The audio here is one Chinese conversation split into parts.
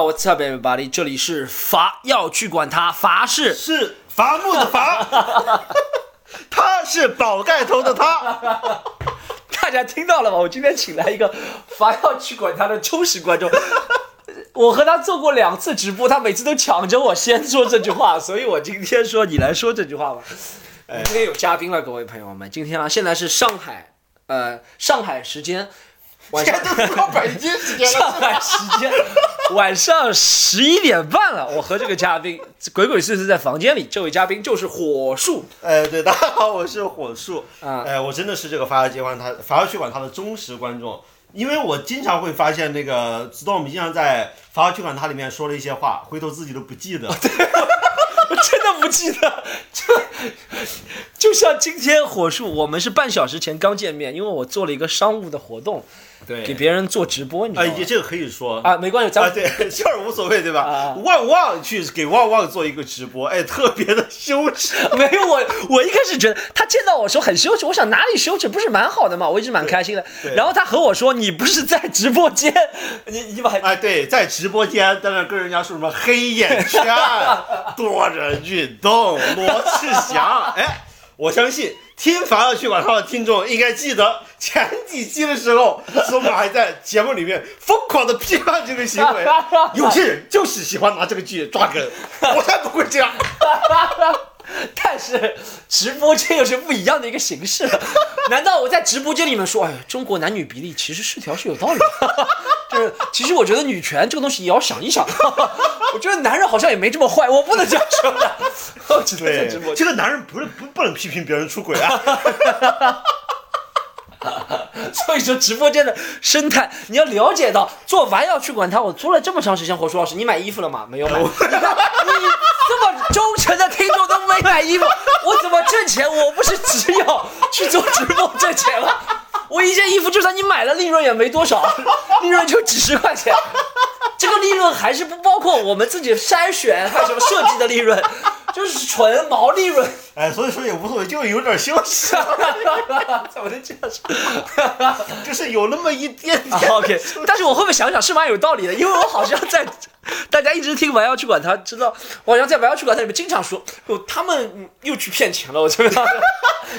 ，What's up, everybody？这里是伐要去管他，伐是是伐木的 伐，他是宝盖头的他。大家听到了吗？我今天请来一个伐要去管他的忠实观众，我和他做过两次直播，他每次都抢着我先说这句话，所以我今天说你来说这句话吧。今天有嘉宾了，各位朋友们，今天啊，现在是上海，呃，上海时间晚上现在都到北京时间上，海时间晚上十一点半了，我和这个嘉宾鬼鬼祟祟在房间里，这位嘉宾就是火树。哎，对，大家好，我是火树。啊哎，我真的是这个伐要去管他，伐要去管他的忠实观众，因为我经常会发现那个 Storm 经常在伐要去管他里面说了一些话，回头自己都不记得。我 真的不记得，就就像今天火树，我们是半小时前刚见面，因为我做了一个商务的活动，对给别人做直播，你知道哎，吗？也这个可以说。啊，没关系，咱啊，对，这儿无所谓，对吧？啊旺旺去给旺旺做一个直播，哎，特别的羞耻。没有我，我一开始觉得他见到我说很羞耻，我想哪里羞耻，不是蛮好的吗？我一直蛮开心的。然后他和我说：“你不是在直播间，你你把哎，对，在直播间在那跟人家说什么黑眼圈、多人运动、罗志祥，哎，我相信听凡尔去管他的听众应该记得前几期的时候，苏木还在节目里面疯狂的批判这个行为，有些人就是喜欢拿这个剧抓梗，我才不会这样。但是直播间又是不一样的一个形式了。难道我在直播间里面说，哎，中国男女比例其实失调是有道理的，就是其实我觉得女权这个东西也要想一想。我觉得男人好像也没这么坏，我不能这样说的。我只能在直播间。这个男人不是不不能批评别人出轨啊。所以说直播间的生态，你要了解到，做完要去管它。我做了这么长时间，火叔老师，你买衣服了吗？没有买。你看 你这么忠诚的听众都没买衣服，我怎么挣钱？我不是只有去做直播挣钱吗？我一件衣服就算你买了，利润也没多少，利润就几十块钱。这个利润还是不包括我们自己筛选还有什么设计的利润，就是纯毛利润。哎，所以说也无所谓，就有点羞耻，怎么能这样说？就是有那么一点点。啊 OK，但是我后面想想是蛮有道理的，因为我好像在大家一直听《玩要去管他》，知道我好像在《玩要去管他》里面经常说，哦，他们嗯又去骗钱了，我觉得。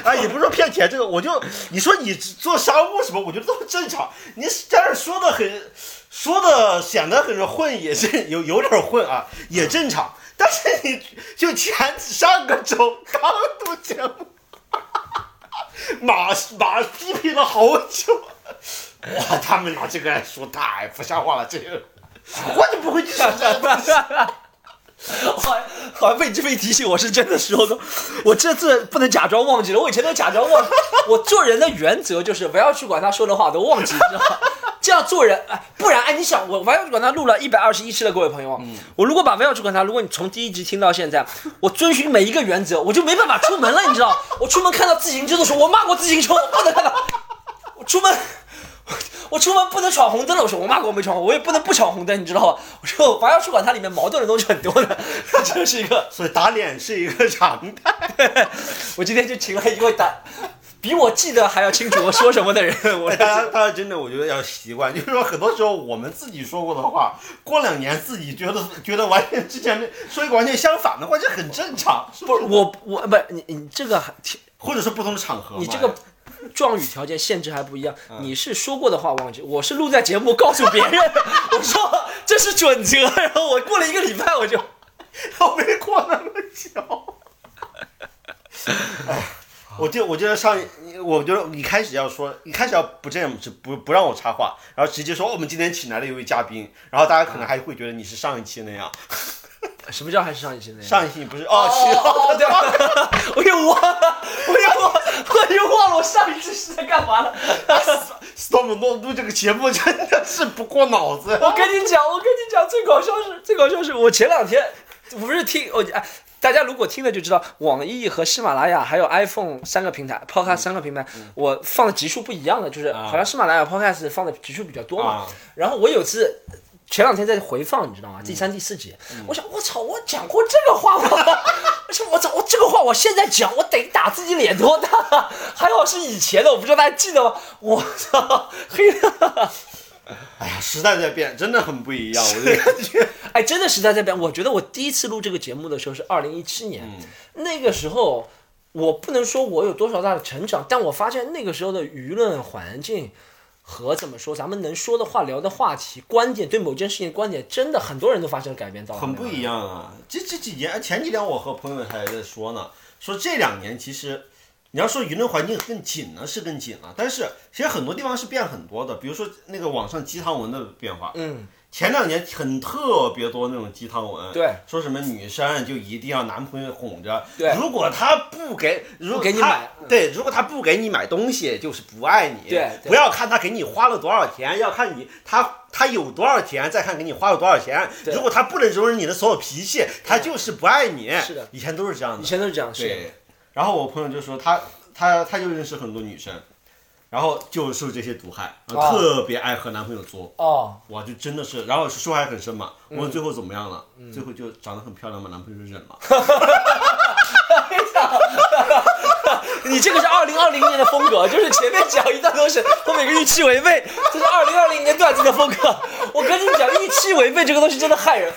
啊，也不是说骗钱，这个我就你说你做商务什么，我觉得都很正常。你在这说的很，说的显得很混，也是有有点混啊，也正常。但是你就前上个周刚录节目，马马批评了好久，哇，他们拿这个来说太不像话了，这个我就不会去说这个东西。好像好像被你这么一提醒，我是真的说过，我这次不能假装忘记了，我以前都假装忘记。我做人的原则就是不要去管他说的话都忘记，知道吗？这样做人，哎，不然哎，你想，我玩要去管他录了一百二十一期了，各位朋友，我如果把玩要去管他，如果你从第一集听到现在，我遵循每一个原则，我就没办法出门了，你知道？我出门看到自行车的时候，我骂过自行车，我不能看到，我出门。我出门不能闯红灯了，我说我骂过我没闯红，我也不能不闯红灯，你知道吧？我说玩要去管它里面矛盾的东西很多的，这是一个。所以打脸是一个常态。我今天就请了一位打，比我记得还要清楚我说什么的人，我哎，大家大家真的，我觉得要习惯，就是说很多时候我们自己说过的话，过两年自己觉得觉得完全之前的说一个完全相反的话，这很正常，是不是？我我不你你这个还 或者是不同的场合，你这个状语条件限制还不一样，你是说过的话忘记，我是录在节目告诉别人，我说这是准则，然后我过了一个礼拜我就。我没过那么久。哎，我就我觉得上一，我觉得一开始要说，一开始要不这样，是不不让我插话，然后直接说哦我们今天请来了一位嘉宾，然后大家可能还会觉得你是上一期那样，什么叫还是上一期那样？上一期你不是哦，哦，是对吧？我又忘了，我又忘，我又忘了我上一期是在干嘛了。Storm 录录这个节目真的是不过脑子。我跟你讲，我跟你讲，最搞笑是，最搞笑是我前两天不是听我哎，大家如果听了就知道，网易和喜马拉雅还有 iPhone 三个平台，Podcast 三个平台，我放的集数不一样的，就是好像喜马拉雅 Podcast 放的集数比较多嘛。啊然后我有次前两天在回放，你知道吗？第三、第四集，我想我操，我讲过这个话吗？我说我操，我这个话我现在讲，我得打自己脸多大？还好是以前的，我不知道大家记得吗？我操，黑的。哎呀，时代在变，真的很不一样，我就感觉。哎，真的时代在变。我觉得我第一次录这个节目的时候是二零一七年，那个时候我不能说我有多少大的成长，但我发现那个时候的舆论环境和怎么说，咱们能说的话、聊的话题、观点，对某件事情的观点，真的很多人都发生了改变，到很不一样啊！这这几年，前几天我和朋友还在说呢，说这两年其实。你要说舆论环境更紧呢，是更紧了，但是其实很多地方是变很多的，比如说那个网上鸡汤文的变化，嗯，前两年很特别多那种鸡汤文，对，说什么女生就一定要男朋友哄着，对，如果他不给，如果给你买，对，如果他不给你买东西，就是不爱你，对，不要看他给你花了多少钱，要看你他他有多少钱，再看给你花了多少钱，如果他不能容忍你的所有脾气，他就是不爱你，是的，以前都是这样的，以前都是这样，对。然后我朋友就说他他他就认识很多女生，然后就受这些毒害，特别爱和男朋友作。哦，哇，就真的是，然后受害很深嘛。我问最后怎么样了？最后就长得很漂亮嘛，男朋友就忍了。你这个是二零二零年的风格，就是前面讲一段都是，后面个预期违背，这是二零二零年段子的风格。我跟你讲，预期违背这个东西真的害人。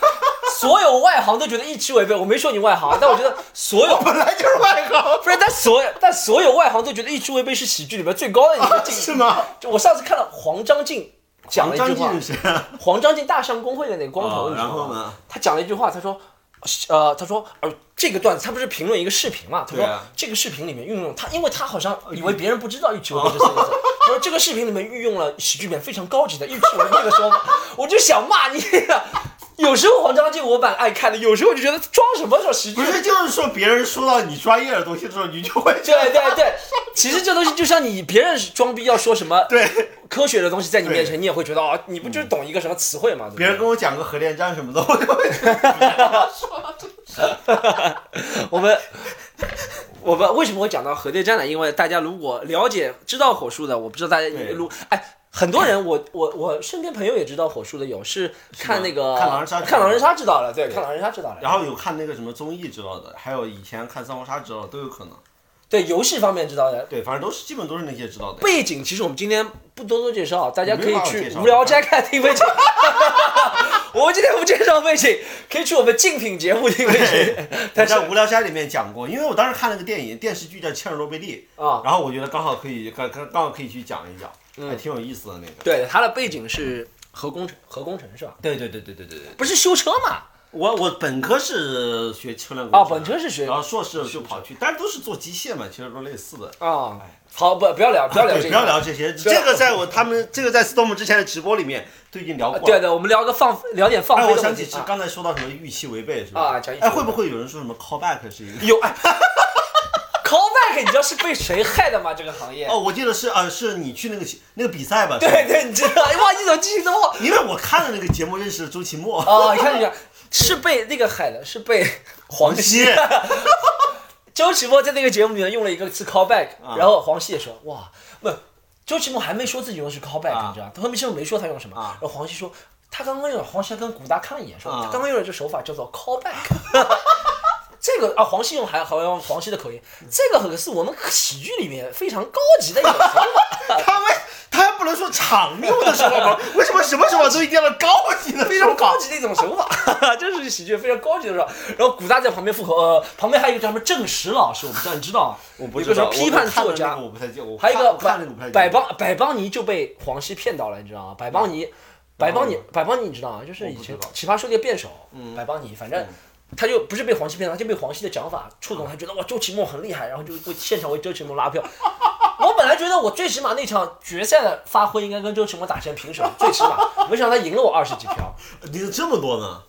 所有外行都觉得预期违背，我没说你外行，但我觉得所有 本来就是外行，不是？但所有但所有外行都觉得预期违背是喜剧里面最高的一个境界，是吗？就我上次看了黄章进讲了一句话，黄章进大象公会的那个光头，然后呢？他讲了一句话，他说。呃，他说，呃，这个段子他不是评论一个视频嘛？他说这个视频里面运用他，因为他好像以为别人不知道“预期违背”这四个字。他说这个视频里面运用了喜剧里面非常高级的“一曲为这个说法，我就想骂你。有时候黄章进我蛮爱看的，有时候就觉得装什么说喜剧？不是，就是说别人说到你专业的东西的时候，你就会 对对对。其实这东西就像你别人装逼要说什么 对科学的东西在你面前，你也会觉得哦，你不就是懂一个什么词汇吗？别人跟我讲个核电站什么的，我就会 我们我们为什么会讲到核电站呢？因为大家如果了解知道火树的，我不知道大家如哎。很多人，我我我身边朋友也知道火树的有，是看那个看狼人杀，看狼人杀知道了，对，看狼人杀知道了。然后有看那个什么综艺知道的，还有以前看三国杀知道的都有可能。对游戏方面知道的，对，反正都是基本都是那些知道的。背景其实我们今天不多多介绍，大家可以去无聊斋看听背景。我们今天不介绍背景，可以去我们竞品节目听背景。但在无聊斋里面讲过，因为我当时看了个电影电视剧叫《切尔诺贝利》啊，然后我觉得刚好可以刚刚刚好可以去讲一讲。还挺有意思的那个，对，它的背景是核工程，核工程是吧？对对对对对对对，不是修车嘛？我我本科是学车辆工程，啊，本科是学，然后硕士就跑去，但是都是做机械嘛，其实都类似的。啊，好，不不要聊，不要聊这些，不要聊这些，这个在我他们这个在 Storm 之前的直播里面都已经聊过。对对，我们聊个放聊点放飞的。我想起是刚才说到什么预期违背是吧？啊，哎，会不会有人说什么 callback 是一个？有。callback，你知道是被谁害的吗？这个行业？哦，我记得是啊，是你去那个那个比赛吧？对对，你知道？哇，你怎么记性这么好？因为我看了那个节目，认识了周奇墨。哦，你看一下，是被那个害的，是被 黄西。周奇墨在那个节目里面用了一个词 callback，然后黄西也说哇，不，周奇墨还没说自己用的是 callback，你知道？他后面其实没说他用什么。然后黄西说，他刚刚用了黄西跟古大看了一眼，说他刚刚用了这手法叫做 callback。这个啊，黄西用还好像黄西的口音，这个可是我们喜剧里面非常高级的一种手法。他们他还不能说常用的手法吗？为什么什么手法都一定要高级的？非常高级的一种手法，这是喜剧非常高级的手法。然后古大在旁边附和，呃，旁边还有一个叫什么郑石老师，我不知道你知道吗？我不知道。批判作家，我不太记。还有一个百百邦百邦尼就被黄西骗到了，你知道吗？百邦尼，百邦尼，百邦尼，你知道吗？就是以前奇葩说的辩手，百邦尼，反正。他就不是被黄西骗了，他就被黄西的讲法触动，他觉得哇周奇墨很厉害，然后就为现场为周奇墨拉票。我本来觉得我最起码那场决赛的发挥应该跟周奇墨打成平手，最起码，没想到他赢了我二十几票。赢了这么多呢？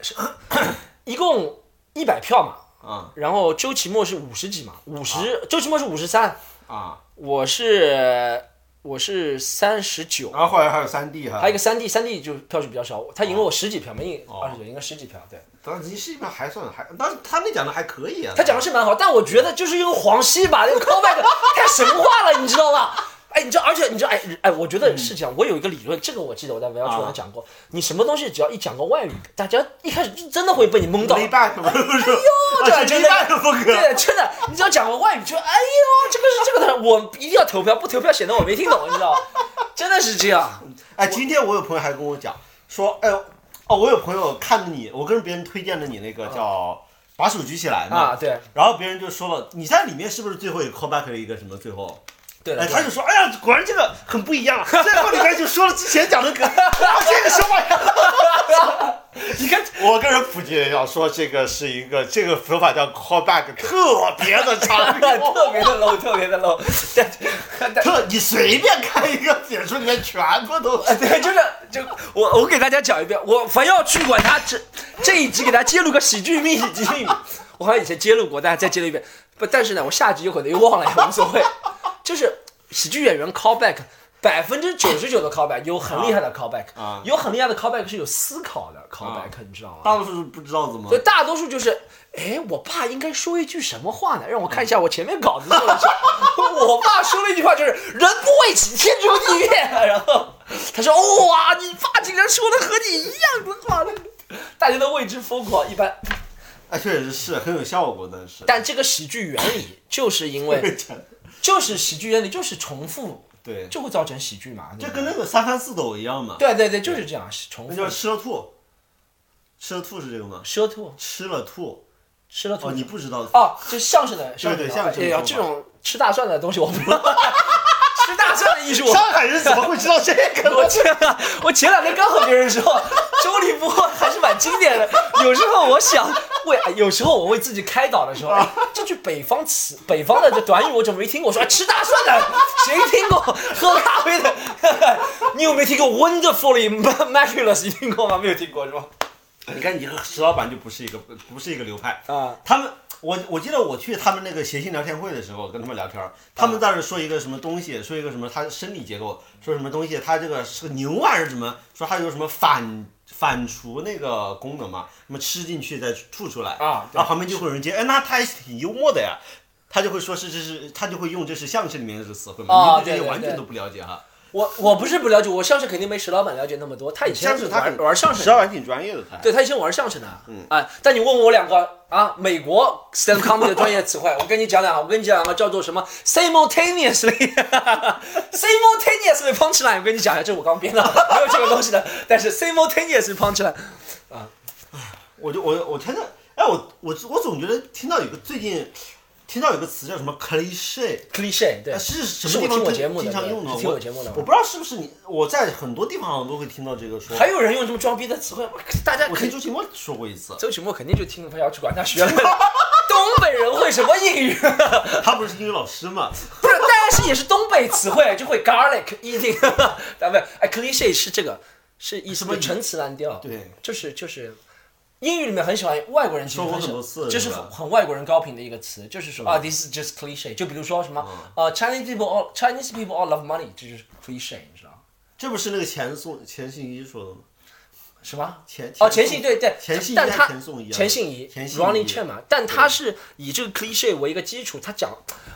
是，一共一百票嘛。啊。然后周奇墨是五十几嘛，五十，周奇墨是五十三。啊。我是。我是三十九，然后后来还有三 D 哈，还有一个三 D，三 D 就票数比较少，他赢了我十几票，没赢二十九，赢了十几票，对。当时十几票还算还，当时他那讲的还可以啊。他讲的是蛮好，但我觉得就是因为黄西把那个 callback 太神话了，你知道吧？哎，你知道，而且你知道，哎哎，我觉得是这样。我有一个理论，这个我记得我在 V 幺群上讲过。你什么东西只要一讲个外语，大家一开始真的会被你蒙到。哎呦，对，真的，对，真的，你只要讲个外语，就哎呦，这个是这个的，我一定要投票，不投票显得我没听懂，你知道吗？真的是这样。哎，今天我有朋友还跟我讲说，哎呦，哦，我有朋友看着你，我跟别人推荐了你那个叫把手举起来嘛，啊，对然后别人就说了，你在里面是不是最后也 callback 了一个什么最后？对了，哎，他就说，哎呀，果然这个很不一样啊，最后里面就说了之前讲的梗，哇，这个什么呀？你看，我跟人普及一下，说这个是一个这个手法叫 callback，特别的长，特别的 low，特别的 low，但但特你随便看一个解说里面全部都呃，对，就是就我我给大家讲一遍，我凡要去管他这这一集给大家揭露个喜剧秘籍我好像以前揭露过，大家再揭露一遍。不，但是呢，我下集有可能又忘了，也无所谓。就是喜剧演员 callback，百分之九十九的 callback 有很厉害的 callback，、啊有很厉害的 callback 是有思考的 callback，、你知道吗？大多数是不知道怎么所以大多数就是，哎，我爸应该说一句什么话呢？让我看一下我前面稿子说了什么。我爸说了一句话，就是“人不为己，天诛地灭”。然后他说：“哇，你爸竟然说的和你一样的话，大家都为之疯狂。”一般，哎，确实是很有效果，但是但这个喜剧原理就是因为，就是喜剧原理就是重复，对，就会造成喜剧嘛。就跟那个三番四抖一样嘛，对对对，就是这样重复那叫。吃了吐，吃了吐是这个吗？吃了吐，吃了吐，吃了吐哦，你不知道，哦，就相声的相声的，对相声也有，这种吃大蒜的东西我不知道，吃大蒜的艺术我 上海人怎么会知道这个？我前我前两天刚和别人说，周立波还是蛮经典的。有时候我想为，哎有时候我为自己开导的时候，哎，这句北方词、北方的这短语我怎么没听过？说、哎、吃大蒜的，谁听过？喝咖啡的，你有没有听过 Wonderfully miraculous”？你听过吗？没有听过是吧？你看你和石老板就不是一个不是一个流派，啊，他们。我我记得我去他们那个谐星聊天会的时候，跟他们聊天，他们在那说一个什么东西，说一个什么它生理结构，说什么东西他这个是个牛啊还是什么，说它有什么反反刍那个功能嘛，什么吃进去再吐出来啊后旁边就会有人接，哎，那他还是挺幽默的呀，他就会说是这是他就会用这是相声里面的这个词汇嘛，啊你对这些完全都不了解哈，我我不是不了解，我相声肯定没石老板了解那么多。他以前玩相声他很玩相声。石，老板挺专业的他，对他以前玩相声的，嗯，哎，但你问我两个啊，美国 stand up comedy 的专业词汇，我跟你讲两个，我跟你讲两个叫做什么 simultaneously simultaneously punchline，我跟你讲一下，这是我刚编的，没有这个东西的，但是 simultaneously punchline，我就我我听着，哎，我我我总觉得听到有个最近听到有个词叫什么 cliche。cliche，对哎，是什么地听我节目的经常用的？听我节目的我不知道是不是你，我在很多地方好像都会听到这个说。还有人用这么装逼的词汇，大家我听周奇墨说过一次，周启墨肯定就听他要去管他学了，东北人会什么英语？他不是英语老师吗？不是，但是也是东北词汇，就会 garlic eating，咱们哎，cliche 是这个，是以什么是陈词滥调，对，就是就是。英语里面很喜欢外国人，其实说过很多次就是很外国人高频的一个词，就是说啊，this is just cliche。就比如说什么呃，Chinese people all Chinese people all love money，这就是 cliche，你知道吗？这不是那个钱宋钱信一说的吗？什么？钱哦，钱信对对，钱信但他是钱颂一啊？钱信怡钱信 Chen 嘛，但他是以这个 cliche 为一个基础，他讲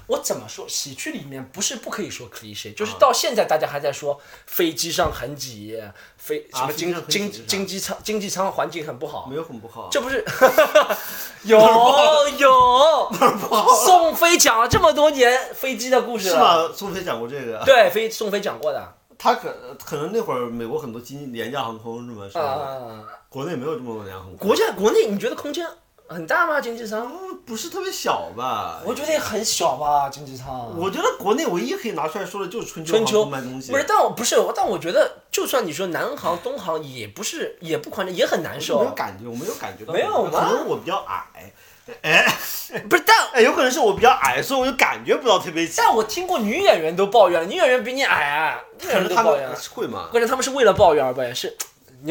我怎么说，喜剧里面不是不可以说 cliche，就是啊到现在大家还在说飞机上很挤，飞什么经经经济舱经济舱环境很不好没，有很不好。这不是 有有宋飞讲了这么多年飞机的故事是了，吗？宋飞讲过这个，对，飞宋飞讲过的他可可能那会儿美国很多经廉价航空是吗？是吧？啊，国内没有这么多廉价航空，国家国内你觉得空间很大吗？经济舱？嗯不是特别小吧？我觉得也很小吧，经济舱。我觉得国内唯一可以拿出来说的就是春秋航春秋空卖东西，不是，但我不是，但我觉得，就算你说南航、东航，也不是，也不宽敞，也很难受没有。感觉，我没有感觉到，没有吗可能我比较矮，哎 不是，但哎，有可能是我比较矮，所以我就感觉不到特别挤。但我听过女演员都抱怨了，女演员比你矮啊，女演可能他员都抱怨们。会吗？关键他们是为了抱怨而抱怨，是。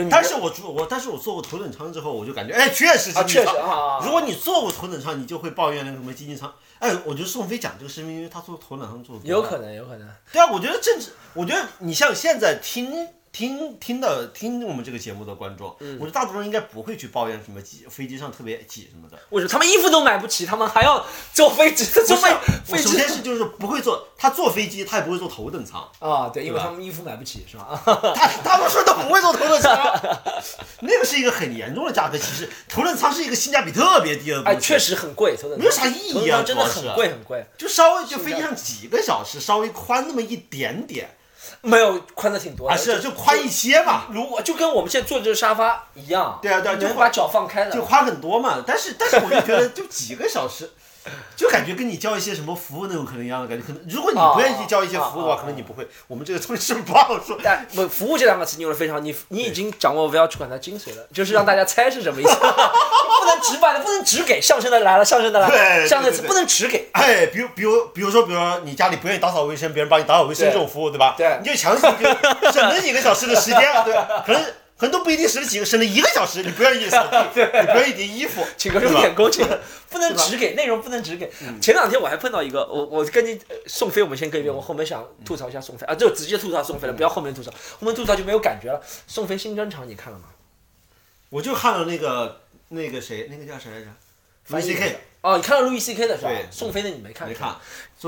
但是我坐我，但是我坐过头等舱之后，我就感觉，哎，确实啊，经济舱确实啊，如果你坐过头等舱，你就会抱怨那个什么经济舱。哎，我觉得宋飞讲这个是因为他坐头等舱坐的多。有可能，有可能。对啊，我觉得政治，我觉得你像现在听听听的听我们这个节目的观众，嗯我觉得大多数人应该不会去抱怨什么挤飞机上特别挤什么的。为什么他们衣服都买不起，他们还要坐飞机？坐飞首先是就是不会坐，他坐飞机他也不会坐头等舱，啊？对，因为他们衣服买不起，是吧？大大多数人都不会坐头等舱，那个是一个很严重的价格歧视。头等舱是一个性价比特别低的哎，确实很贵，头等舱没有啥意义啊真的是很贵很贵。就稍微就飞机上几个小时，稍微宽那么一点点，没有宽的挺多的啊，是就宽一些嘛，如果就跟我们现在坐这个沙发一样，对啊对啊就把脚放开了，就宽很多嘛。但是但是我就觉得就几个小时。就感觉跟你交一些什么服务那种可能一样的感觉，可能如果你不愿意交一些服务的话，可能你不会。我们这个东西是不好说。但不服务这两个词你用的非常，你你已经掌握 VR 主管的精髓了，就是让大家猜是什么意思，不能直白的，不能只给相声的来了，相声的来了，对相声的对对对不能只给，哎，比如比如比如说，比如说你家里不愿意打扫卫生，别人帮你打扫卫生这种服务，对吧？对你就强行就省了几个小时的时间，对吧？可能可能都不一定省了几个，省了一个小时，你不愿意扫地，你不愿意叠衣服，请个钟点工，请 不能只给内容，不能只给。前两天我还碰到一个，我我跟你呃宋飞，我们先搁一边，我后面想吐槽一下宋飞啊，就直接吐槽宋飞了，不要后面吐槽，后面吐槽就没有感觉了。宋飞新专场你看了吗？我就看了那个那个谁，那个叫谁来着？翻译 C K 哦，你看了路易 C K 的是吧？宋飞的你没看？没看，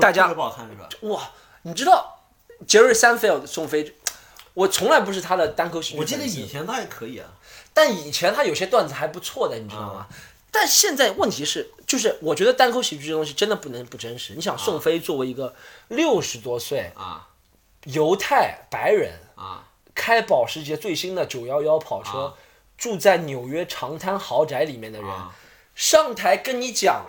大家不好看是吧？哇，你知道杰瑞三菲尔的宋飞，我从来不是他的单口喜剧我记得以前他还可以啊。但以前他有些段子还不错的，你知道吗？但现在问题是，就是我觉得单口喜剧这东西真的不能不真实。你想，宋飞作为一个六十多岁啊犹太白人，啊开保时捷最新的九幺幺跑车，啊住在纽约长滩豪宅里面的人，啊！上台跟你讲，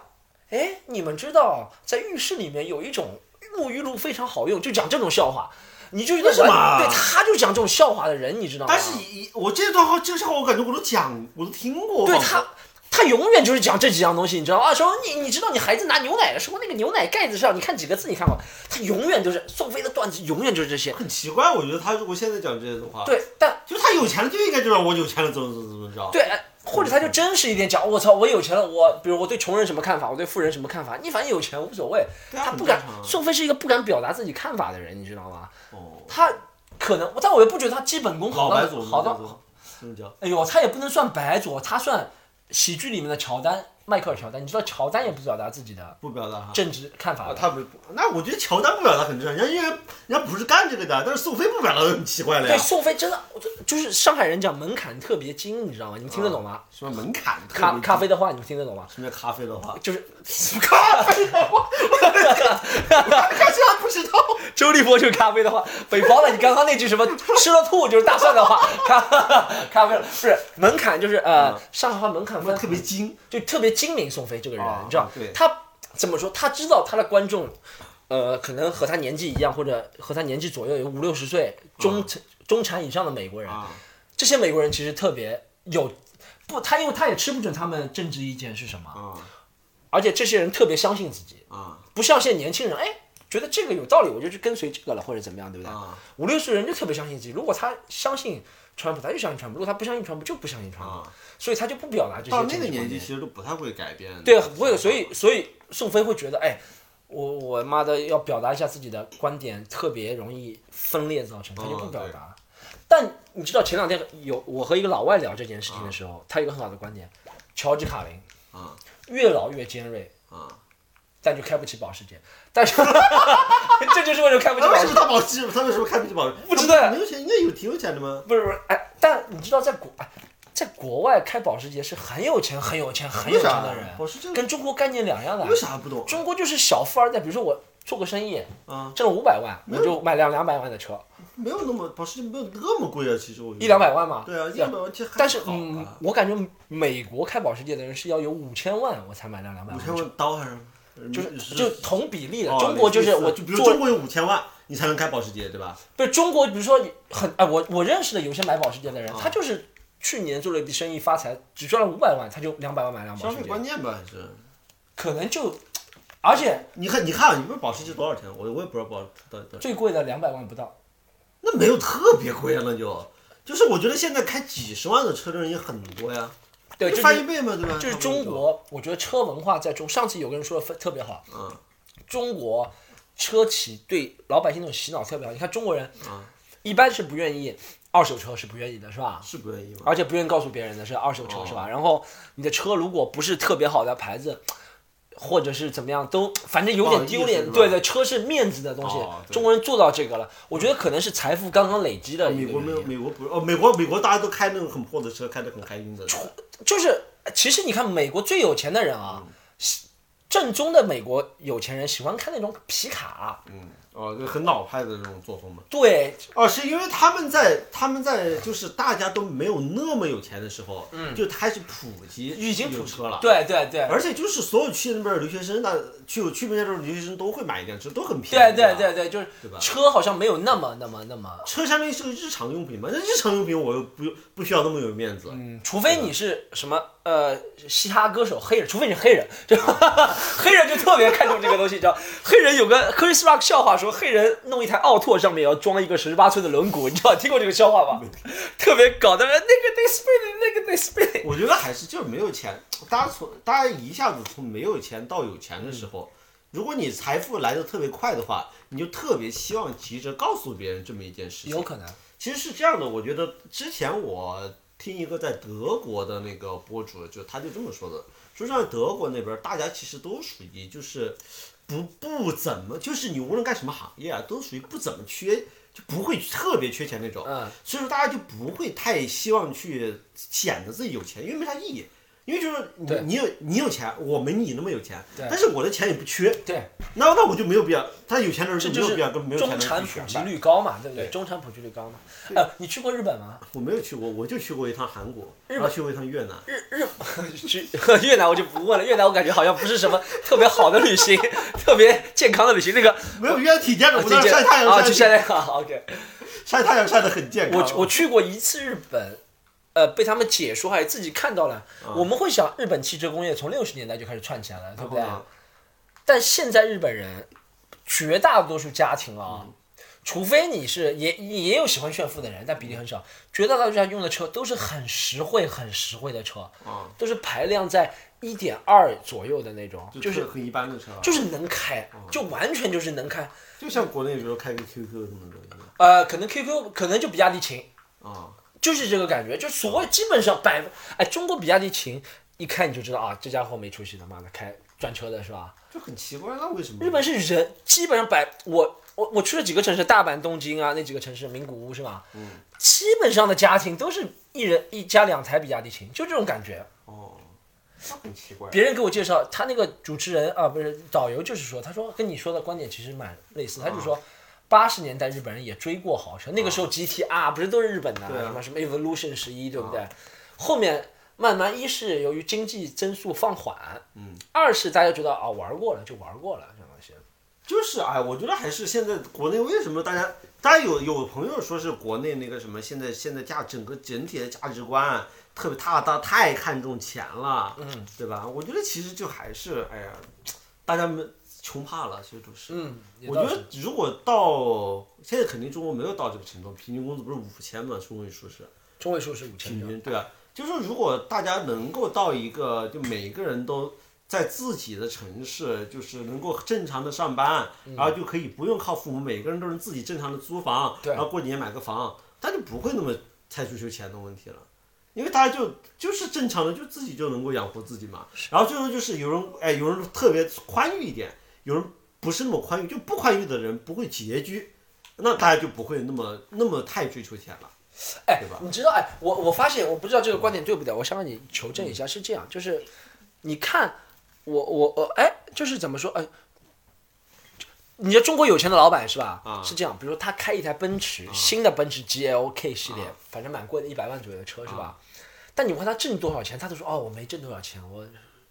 哎，你们知道在浴室里面有一种沐浴露非常好用，就讲这种笑话。你就觉得为什么啊对，他就讲这种笑话的人，你知道吗？但是以我这段话，这个笑话我感觉我都讲，我都听过。对他，他永远就是讲这几样东西，你知道吗？啊，说你你知道你孩子拿牛奶的时候，那个牛奶盖子上，你看几个字，你看过？他永远就是宋飞的段子，永远就是这些。很奇怪，我觉得他如果现在讲这些的话，，对，但就是他有钱了就应该就让我有钱了，怎么怎么怎么着？对，哎或者他就真实一点讲，我操，我有钱了，我比如我对穷人什么看法，我对富人什么看法，你反正有钱无所谓。他不敢宋飞是一个不敢表达自己看法的人，你知道吗？哦，他可能，但我又不觉得他基本功好到好到？哎呦，他也不能算白左，他算喜剧里面的乔丹，迈克尔乔丹。你知道乔丹也不表达自己的不表达哈。政治看法啊，他不，那我觉得乔丹不表达很正常，人家因为人家不是干这个的，但是宋飞不表达很奇怪了对，呀。宋飞真的，我就就是上海人讲门槛特别精，你知道吗？你们听得懂吗？什么门槛？咖咖啡？的话，你们听得懂吗？什么叫咖啡的话？就是 咖啡的话，他不知道。周立波就是咖啡的话，北方的你刚刚那句什么吃了吐就是大蒜的话，咖咖啡不是门槛就是呃嗯上海话门槛分特别精，就特别精明。宋飞这个人，啊你知道他怎么说？他知道他的观众，呃，可能和他年纪一样，或者和他年纪左右有五六十岁中产中产以上的美国人。啊这些美国人其实特别有不，他因为他也吃不准他们政治意见是什么，啊而且这些人特别相信自己，啊不像现在年轻人，哎，觉得这个有道理，我就去跟随这个了，或者怎么样，对不对？啊五六十人就特别相信自己，如果他相信川普，他就相信川普；如果他不相信川普，就不相信川普，啊！所以他就不表达这些到。那个年纪，其实都不太会改变。对，不会，所以所以宋飞会觉得，哎，我我妈的要表达一下自己的观点，特别容易分裂造成，他就不表达。但你知道前两天有我和一个老外聊这件事情的时候，他有一个很好的观点，乔治卡林啊越老越尖锐，啊！但就开不起保时捷，但是 这就是为什么开不起保时捷。他为什么他保时？他为什么开不起保时？不知道没有钱，应该有挺有钱的吗？不是不是，哎，但你知道在国哎，在国外开保时捷是很有钱、很有钱、很有钱的人，保时捷跟中国概念两样的。为啥不懂？中国就是小富二代，比如说我做个生意，啊，挣了五百万，我就买辆两百万的车，没有那么保时捷没有那么贵啊，其实我觉得一两。百万嘛。对啊，一两百万其实还但是嗯啊，我感觉美国开保时捷的人是要有五千万我才买辆两百万五千万刀还是？就是就同比例的。哦中国就是我就比如做中国有五千万，你才能开保时捷，对吧？不是中国，比如说你很哎，我我认识的有些买保时捷的人，啊他就是去年做了一笔生意发财，只赚了五百万，他就两百万买辆保消费时捷，观念吧，还是？可能就，而且你看，你看，你不是保时捷多少钱？我我也不知道保到底多少，最贵的两百万不到。那没有特别贵啊，那就。就是我觉得现在开几十万的车的人也很多呀，对，就就是翻一倍嘛，对吧？就是中，国，我觉得车文化在中，上次有个人说的非特别好，嗯中国车企对老百姓那种洗脑特别好。你看中国人嗯，一般是不愿意二手车是不愿意的，是吧？是不愿意？而且不愿意告诉别人的是二手车，哦是吧？然后你的车如果不是特别好的牌子，或者是怎么样，都反正有点丢脸。对对，车是面子的东西哦，中国人做到这个了，我觉得可能是财富刚刚累积的一美国没有。美国不是哦，美国美国大家都开那种很破的车，开得很开心的。就是其实你看美国最有钱的人啊，嗯。正宗的美国有钱人喜欢看那种皮卡，哦，就很老派的这种作风嘛。对，哦，是因为他们在他们在就是大家都没有那么有钱的时候，嗯就开始普及已经普有车了。对对对，而且就是所有去那边的留学生，那去去那边的留学生都会买一辆车，都很便宜。对对对对，就是车好像没有那么那么那么，车相当于是个日常用品嘛，那日常用品我又不不需要那么有面子。嗯，除非你是什么呃嘻哈歌手黑人，除非你是黑人，就 黑人就特别看重这个东西，你知道？黑人有个 Chris Rock 笑话说，黑人弄一台奥拓上面要装一个十八寸的轮毂，你知道听过这个笑话吧？特别搞的，那个那 spinning，那个那 spinning。我觉得还是就是没有钱，大家从大家一下子从没有钱到有钱的时候，如果你财富来的特别快的话，你就特别希望急着告诉别人这么一件事情。有可能，其实是这样的，我觉得之前我听一个在德国的那个博主，就他就这么说的，说像德国那边儿大家其实都属于就是不不怎么，就是你无论干什么行业啊，都属于不怎么缺，就不会特别缺钱那种。嗯，所以说大家就不会太希望去显得自己有钱，因为没啥意义。因为就是你你有你有钱，我没你那么有钱，但是我的钱也不缺，对，那那我就没有必要。他有钱的人这就没有必要跟没有钱中的人产普及。率高嘛，对不对？对中产普及率高嘛。呃，你去过日本吗？我没有去过，我就去过一趟韩国，日然后去过一趟越南。日日 去越南我就不问了，越南我感觉好像不是什么特别好的旅行，特别健康的旅行。那个没有越南体健的，我在那这晒太阳啊，就晒晒太阳。OK，晒太阳晒得很健康。我我去过一次日本，呃，被他们解说还自己看到了。我们会想，日本汽车工业从六十年代就开始串起来了，对不对？但现在日本人绝大多数家庭啊，除非你是也也有喜欢炫富的人，但比例很少。绝大多数家用的车都是很实惠、很实惠的车，啊，都是排量在一点二左右的那种，就是很一般的车啊，就是能开，就完全就是能开。就像国内比如说开个 QQ 什么的呃，可能 QQ 可能就比亚迪秦，啊。就是这个感觉，就所谓基本上百分，哎，中国比亚迪秦一看你就知道啊，这家伙没出息，的妈的开专车的是吧？就很奇怪，那为什么？日本是人，基本上百我我我去了几个城市，大阪、东京啊那几个城市，名古屋是吧？嗯，基本上的家庭都是一人一家两台比亚迪秦，就这种感觉。哦，那很奇怪。别人给我介绍，他那个主持人啊，不是导游，就是说，他说跟你说的观点其实蛮类似，他就说。八十年代日本人也追过豪车，那个时候 GT R 不是都是日本的，什么什么 Evolution 十一，对不对？后面慢慢一是由于经济增速放缓，嗯，二是大家觉得啊玩过了就玩过了这种东西，就是哎，我觉得还是现在国内为什么大家，大家有有朋友说是国内那个什么，现在现在价整个整体的价值观特别大大太看重钱了，嗯，对吧？我觉得其实就还是哎呀，大家们穷怕了，其实都是。嗯，我觉得如果到现在肯定中国没有到这个程度，平均工资不是五千嘛，中位数是中位数是五千，平均，对啊，就是说如果大家能够到一个，就每个人都在自己的城市，就是能够正常的上班，然后就可以不用靠父母，每个人都能自己正常的租房，对然后过几年买个房，他就不会那么太追求钱的问题了。因为大家就就是正常的，就自己就能够养活自己嘛。然后最后就是有人哎，有人特别宽裕一点，有人不是那么宽裕，就不宽裕的人不会拮据，那大家就不会那么那么太追求钱了。哎对吧，你知道哎，我我发现我不知道这个观点对不对，我想让你求证一下，是这样，就是你看我我我哎，就是怎么说哎。你知道中国有钱的老板是吧？啊是这样，比如说他开一台奔驰，新的奔驰 GLK 系列，反正蛮贵的，一百万左右的车是吧？但你问他挣多少钱，他都说哦，我没挣多少钱，我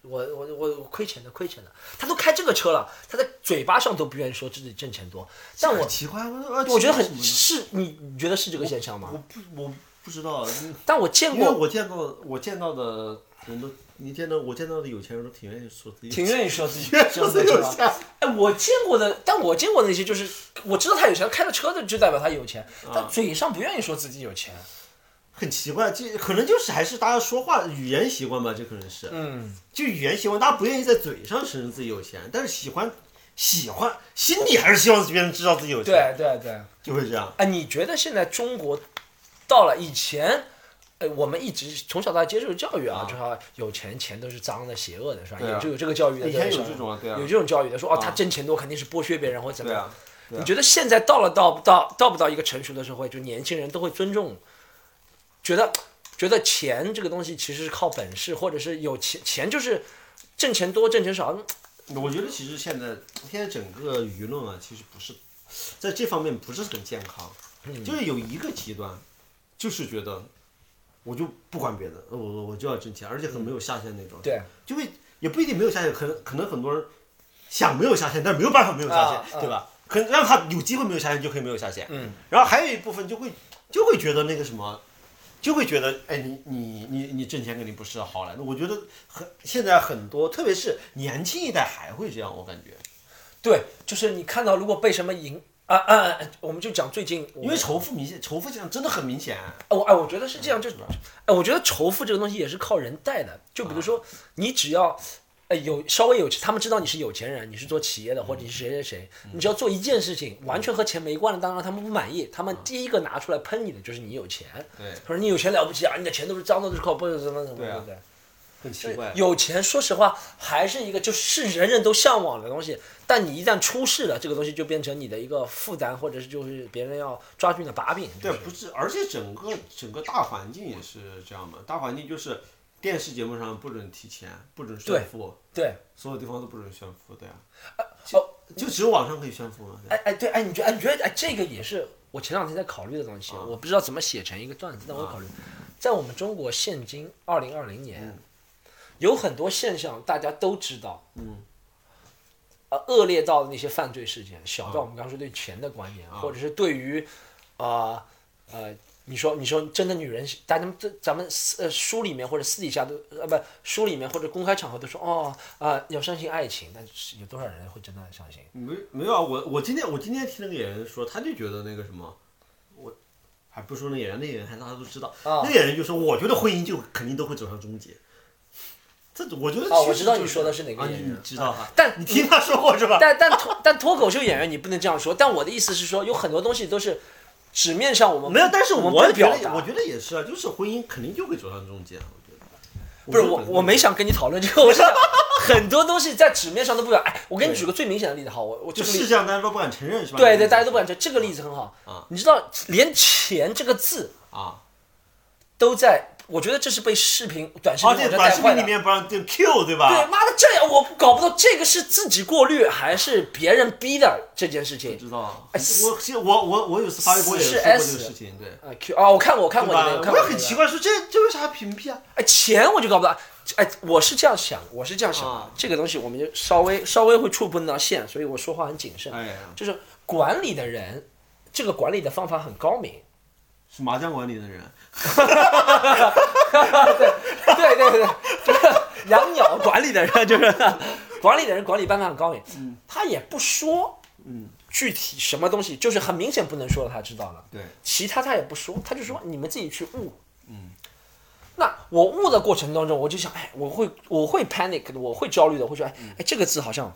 我我我我亏钱的，亏钱的。他都开这个车了，他在嘴巴上都不愿意说自己挣钱多。但我很奇怪，我我觉得很是，你你觉得是这个现象吗？我不我不知道，但我见因为过，我见到我见到的人都，你见到我见到的有钱人都挺愿意说自己挺愿意说自己 愿意这说自己有样的是吧？钱。哎，我见过的，但我见过的那些就是，我知道他有钱，开了车的就代表他有钱，但嘴上不愿意说自己有钱。很奇怪，这可能就是还是大家说话语言习惯吧，这可能是，嗯，就语言习惯，大家不愿意在嘴上承认自己有钱，但是喜欢喜欢心里还是希望别人知道自己有钱，对对对。就会这样。哎，你觉得现在中国到了以前？呃，我们一直从小到大接受的教育啊，啊就说有钱钱都是脏的、邪恶的，是吧？对啊有这个这个教育的，以前有这种啊，对啊有，这种教育的，说哦，啊他挣钱多肯定是剥削别人或者怎么样。对啊，啊你觉得现在到了到不到到不到一个成熟的社会，就年轻人都会尊重，觉得觉得钱这个东西其实是靠本事，或者是有钱钱就是挣钱多挣钱少，我觉得其实现在现在整个舆论啊，其实不是在这方面不是很健康，嗯就是有一个极端，就是觉得我就不管别的，我我就要挣钱，而且很没有下限那种。对，就会也不一定没有下限，可能可能很多人想没有下限，但是没有办法没有下限，对吧？可能让他有机会没有下限就可以没有下限。嗯，然后还有一部分就会就会觉得那个什么，就会觉得哎，你你你你挣钱肯定不是好来的。我觉得很现在很多，特别是年轻一代还会这样，我感觉，对，就是你看到如果被什么赢啊啊，啊我们就讲最近，因为仇富明显，仇富现象真的很明显。我哎，我觉得是这样，就哎，我觉得仇富这个东西也是靠人带的。就比如说，你只要哎有稍微有钱，他们知道你是有钱人，你是做企业的，或者你是谁谁谁，你只要做一件事情，完全和钱没关的，当然他们不满意，他们第一个拿出来喷你的就是你有钱。对，他说你有钱了不起啊，你的钱都是脏的，都是靠不是什么什么，对啊不对？很奇怪。有钱，说实话还是一个就是人人都向往的东西，但你一旦出事了，这个东西就变成你的一个负担，或者是就是别人要抓住你的把柄。对，不是，而且整个整个大环境也是这样嘛。大环境就是电视节目上不准提钱，不准炫富，对，所有地方都不准炫富的呀。哦，就只有网上可以炫富吗？哎哎对哎，你觉得哎你觉得哎这个也是我前两天在考虑的东西，我不知道怎么写成一个段子，但我考虑，在我们中国现今二零二零年，有很多现象大家都知道，嗯，呃，恶劣到的那些犯罪事件，小到我们刚刚说对钱的观念，或者是对于，呃呃，你说你说真的女人，大家这咱们呃书里面或者私底下都呃不书里面或者公开场合都说哦啊、要相信爱情，但是有多少人会真的相信？没没有啊，我我今天我今天听那个演员说，他就觉得那个什么，我还不说那演员，那演员还大家都知道，啊那演员就说，我觉得婚姻就肯定都会走向终结。这我觉得哦我知道你说的是哪个啊演员知道哈？但你听他说过是吧？但但脱但脱口秀演员你不能这样说，但我的意思是说，有很多东西都是纸面上我们没有，但是我们我表达。我觉得也是啊，就是婚姻肯定就会走上终结，我觉得。不是我，我没想跟你讨论这个，我是想 很多东西在纸面上都不表。哎，我给你举个最明显的例子，哈，我我就事实上大家都不敢承认是吧？对对，大家都不敢承认。这个例子很好啊，你知道，连“钱”这个字啊，都在，我觉得这是被视频短视频短视频里。面不让这 Q 对吧？对，妈的，这样我搞不懂这个是自己过滤还是别人逼的这件事情。知道。哎我其实我我我有次发微博也是说过这个事情，对。啊，Q 啊，我看过，我看过你那个，？看我也很奇怪，说这这为啥屏蔽啊？哎，钱我就搞不懂。哎，我是这样想，我是这样想，啊这个东西我们就稍微稍微会触碰到线，所以我说话很谨慎。哎呀，就是管理的人，这个管理的方法很高明。是麻将馆里的人，对对对对，就是养鸟管理的人，就是管理的人管理办法很高明。嗯他也不说，嗯，具体什么东西，就是很明显不能说的，他知道了。对，其他他也不说，他就说你们自己去悟。嗯，那我悟的过程当中，我就想，哎，我会我会 panic 的，我会焦虑的，会说，哎哎，这个字好像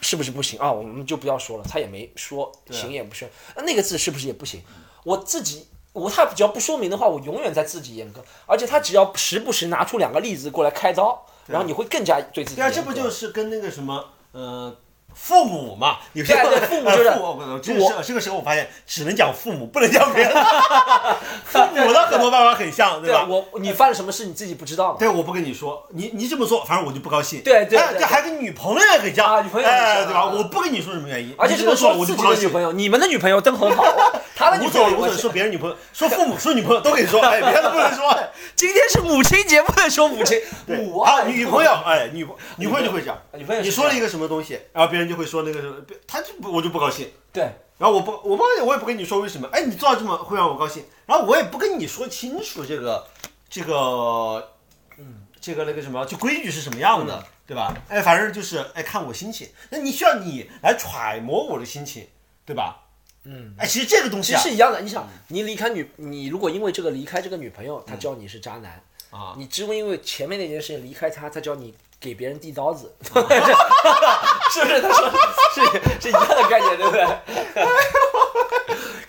是不是不行啊？我们就不要说了，他也没说行也不是，那那个字是不是也不行？我自己。我他只要不说明的话，我永远在自己严格，而且他只要时不时拿出两个例子过来开刀，然后你会更加对自己对啊，这不就是跟那个什么呃。父母嘛，有些对对父母就是呃 父母这个时候这个时候我发现只能讲父母，不能讲别人。父母的很多办法很像，对吧？我你犯了什么事你自己不知道吗？对，我不跟你说，你你这么做，反正我就不高兴。对对这还跟女朋友也很像啊女朋友哎，像对吧？啊我不跟你说什么原因，而且这么说我就不高兴。的女朋友，你们的女朋友都很好，他的女朋友也关系无所谓，说别人女朋友，说父母，说女朋友都可以说，哎，别的不能说。哎今天是母亲节，不能说母亲，母啊，女朋友，哎，女朋女朋友就会讲，女朋友你说了一个什么东西，然后别人就会说那个什么，他就不我就不高兴，对。然后我不我不我也不跟你说为什么，哎，你做到这么会让我高兴，然后我也不跟你说清楚这个这个，嗯，这个那个什么，就规矩是什么样的，对吧？哎，反正就是哎看我心情，那你需要你来揣摩我的心情，对吧？嗯，哎，其实这个东西啊其实，是一样的。你想，你离开女，你如果因为这个离开这个女朋友，她叫你是渣男啊，你只因为前面那件事情离开她，她叫你给别人递刀子，啊 是不是？他说是 是一样的概念，对不对？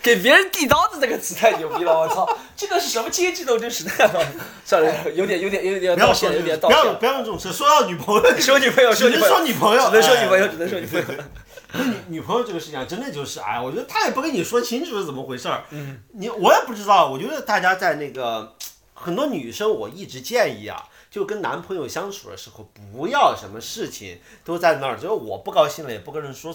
给别人递刀子这个词太牛逼了，我操！这个是什么阶级斗争时代了？算了，有点有点有点道歉，有点道不要。不要用这种词，说到女朋友，说女朋友，只能说女朋友，只能说女朋友，哎只能说女朋友。那女女朋友这个事情啊，真的就是，哎，我觉得他也不跟你说清楚是怎么回事儿。嗯，你我也不知道。我觉得大家在那个很多女生，我一直建议啊，就跟男朋友相处的时候，不要什么事情都在那儿，就是我不高兴了也不跟人说。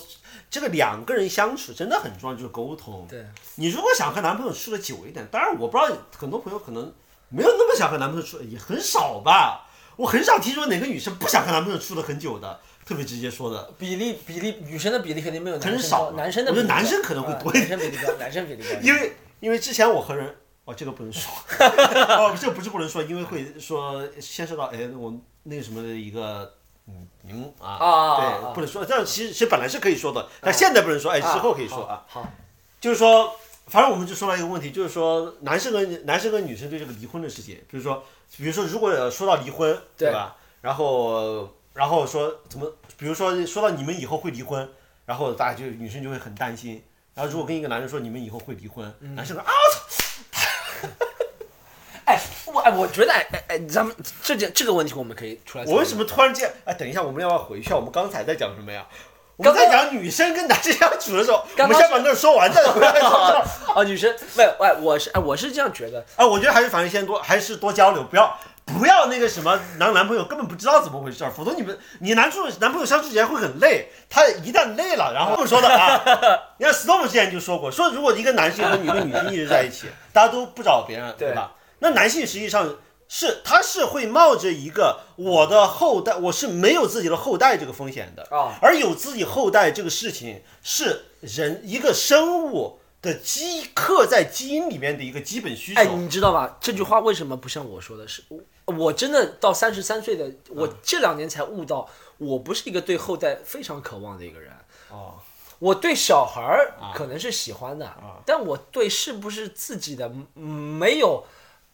这个两个人相处真的很重要，就是沟通。对，你如果想和男朋友处的久一点，当然我不知道很多朋友可能没有那么想和男朋友处，也很少吧。我很少听说哪个女生不想和男朋友处的很久的，特别直接说的。比例比例，女生的比例肯定没有男生很少，男生的我觉得男生可能会多一点男生比例高，男生比例高。因为因为之前我和人哦，这个不能说，哦，这个不是不能说，因为会说牵涉到哎，我那个什么的一个嗯名啊，对，不能说，这样其实其实本来是可以说的，但现在不能说，哎，之后可以说啊，好，就是说，反正我们就说到一个问题，就是说男生跟男生跟女生对这个离婚的事情，比如说，比如说如果说到离婚，对。对吧？然后然后说怎么，比如说说到你们以后会离婚，然后大家就女生就会很担心。然后如果跟一个男生说你们以后会离婚，男生说啊，哎，我哎，我觉得哎哎哎，咱们这件这个问题我们可以出来。我为什么突然间？哎，等一下，我们要不要回去啊？我们刚才在讲什么呀？我们在讲女生跟男生相处的时候，我们先把那儿说完再回来说。哦，女生没有哎，我是哎，我是这样觉得，哎，我觉得还是反正先多，还是多交流，不要不要那个什么男男朋友根本不知道怎么回事儿，否则你们你男处男朋友相处起来会很累，他一旦累了，然后这么说的啊，你看 Storm 之前就说过，说如果一个男生和一个女生一直在一起，大家都不找别人，对吧？那男性实际上是他是会冒着一个我的后代，我是没有自己的后代这个风险的啊而有自己后代这个事情是人一个生物的基刻在基因里面的一个基本需求。哎，你知道吧？这句话为什么不像我说的？是我我真的到三十三岁的，我这两年才悟到，我不是一个对后代非常渴望的一个人。哦。我对小孩儿可能是喜欢的，啊但我对是不是自己的嗯没有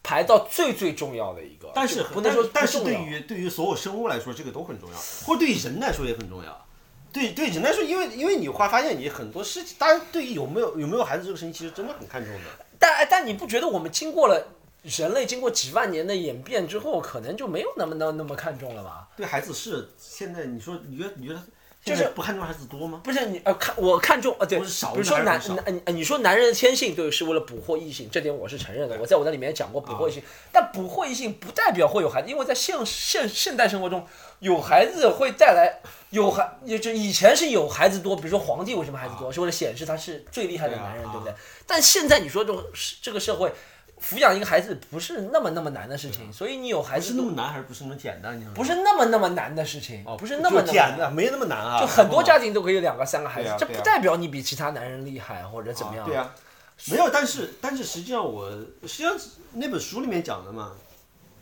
排到最最重要的一个。但是不能说但是对于对于所有生物来说，这个都很重要，或者对于人来说也很重要。对对人来说，因为因为你会发现，你很多事情，当然对于有没有有没有孩子这个事情，其实真的很看重的。但但你不觉得我们经过了人类经过几万年的演变之后，可能就没有那么那那么看重了吧？对孩子是现在你说，你觉得你觉得就是不看重孩子多吗？不是你呃看我看重呃对，少比如说男男呃你说男人的天性对是为了捕获异性，这点我是承认的，我在我那里面也讲过捕获异性，但捕获异性不代表会有孩子，因为在现现现代生活中有孩子会带来有孩也就以前是有孩子多，比如说皇帝为什么孩子多，是为了显示他是最厉害的男人，对不对？但现在你说这种这个社会。抚养一个孩子不是那么那么难的事情，所以你有孩子还是那么难，还是不是那么简单？你不是那么那么难的事情，哦，不是那么简。单，没那么难啊。就很多家庭庭都可以有两个、三个孩子啊，啊这不代表你比其他男人厉害或者怎么样。对啊，没有，但是但是实际上我实际上那本书里面讲的嘛，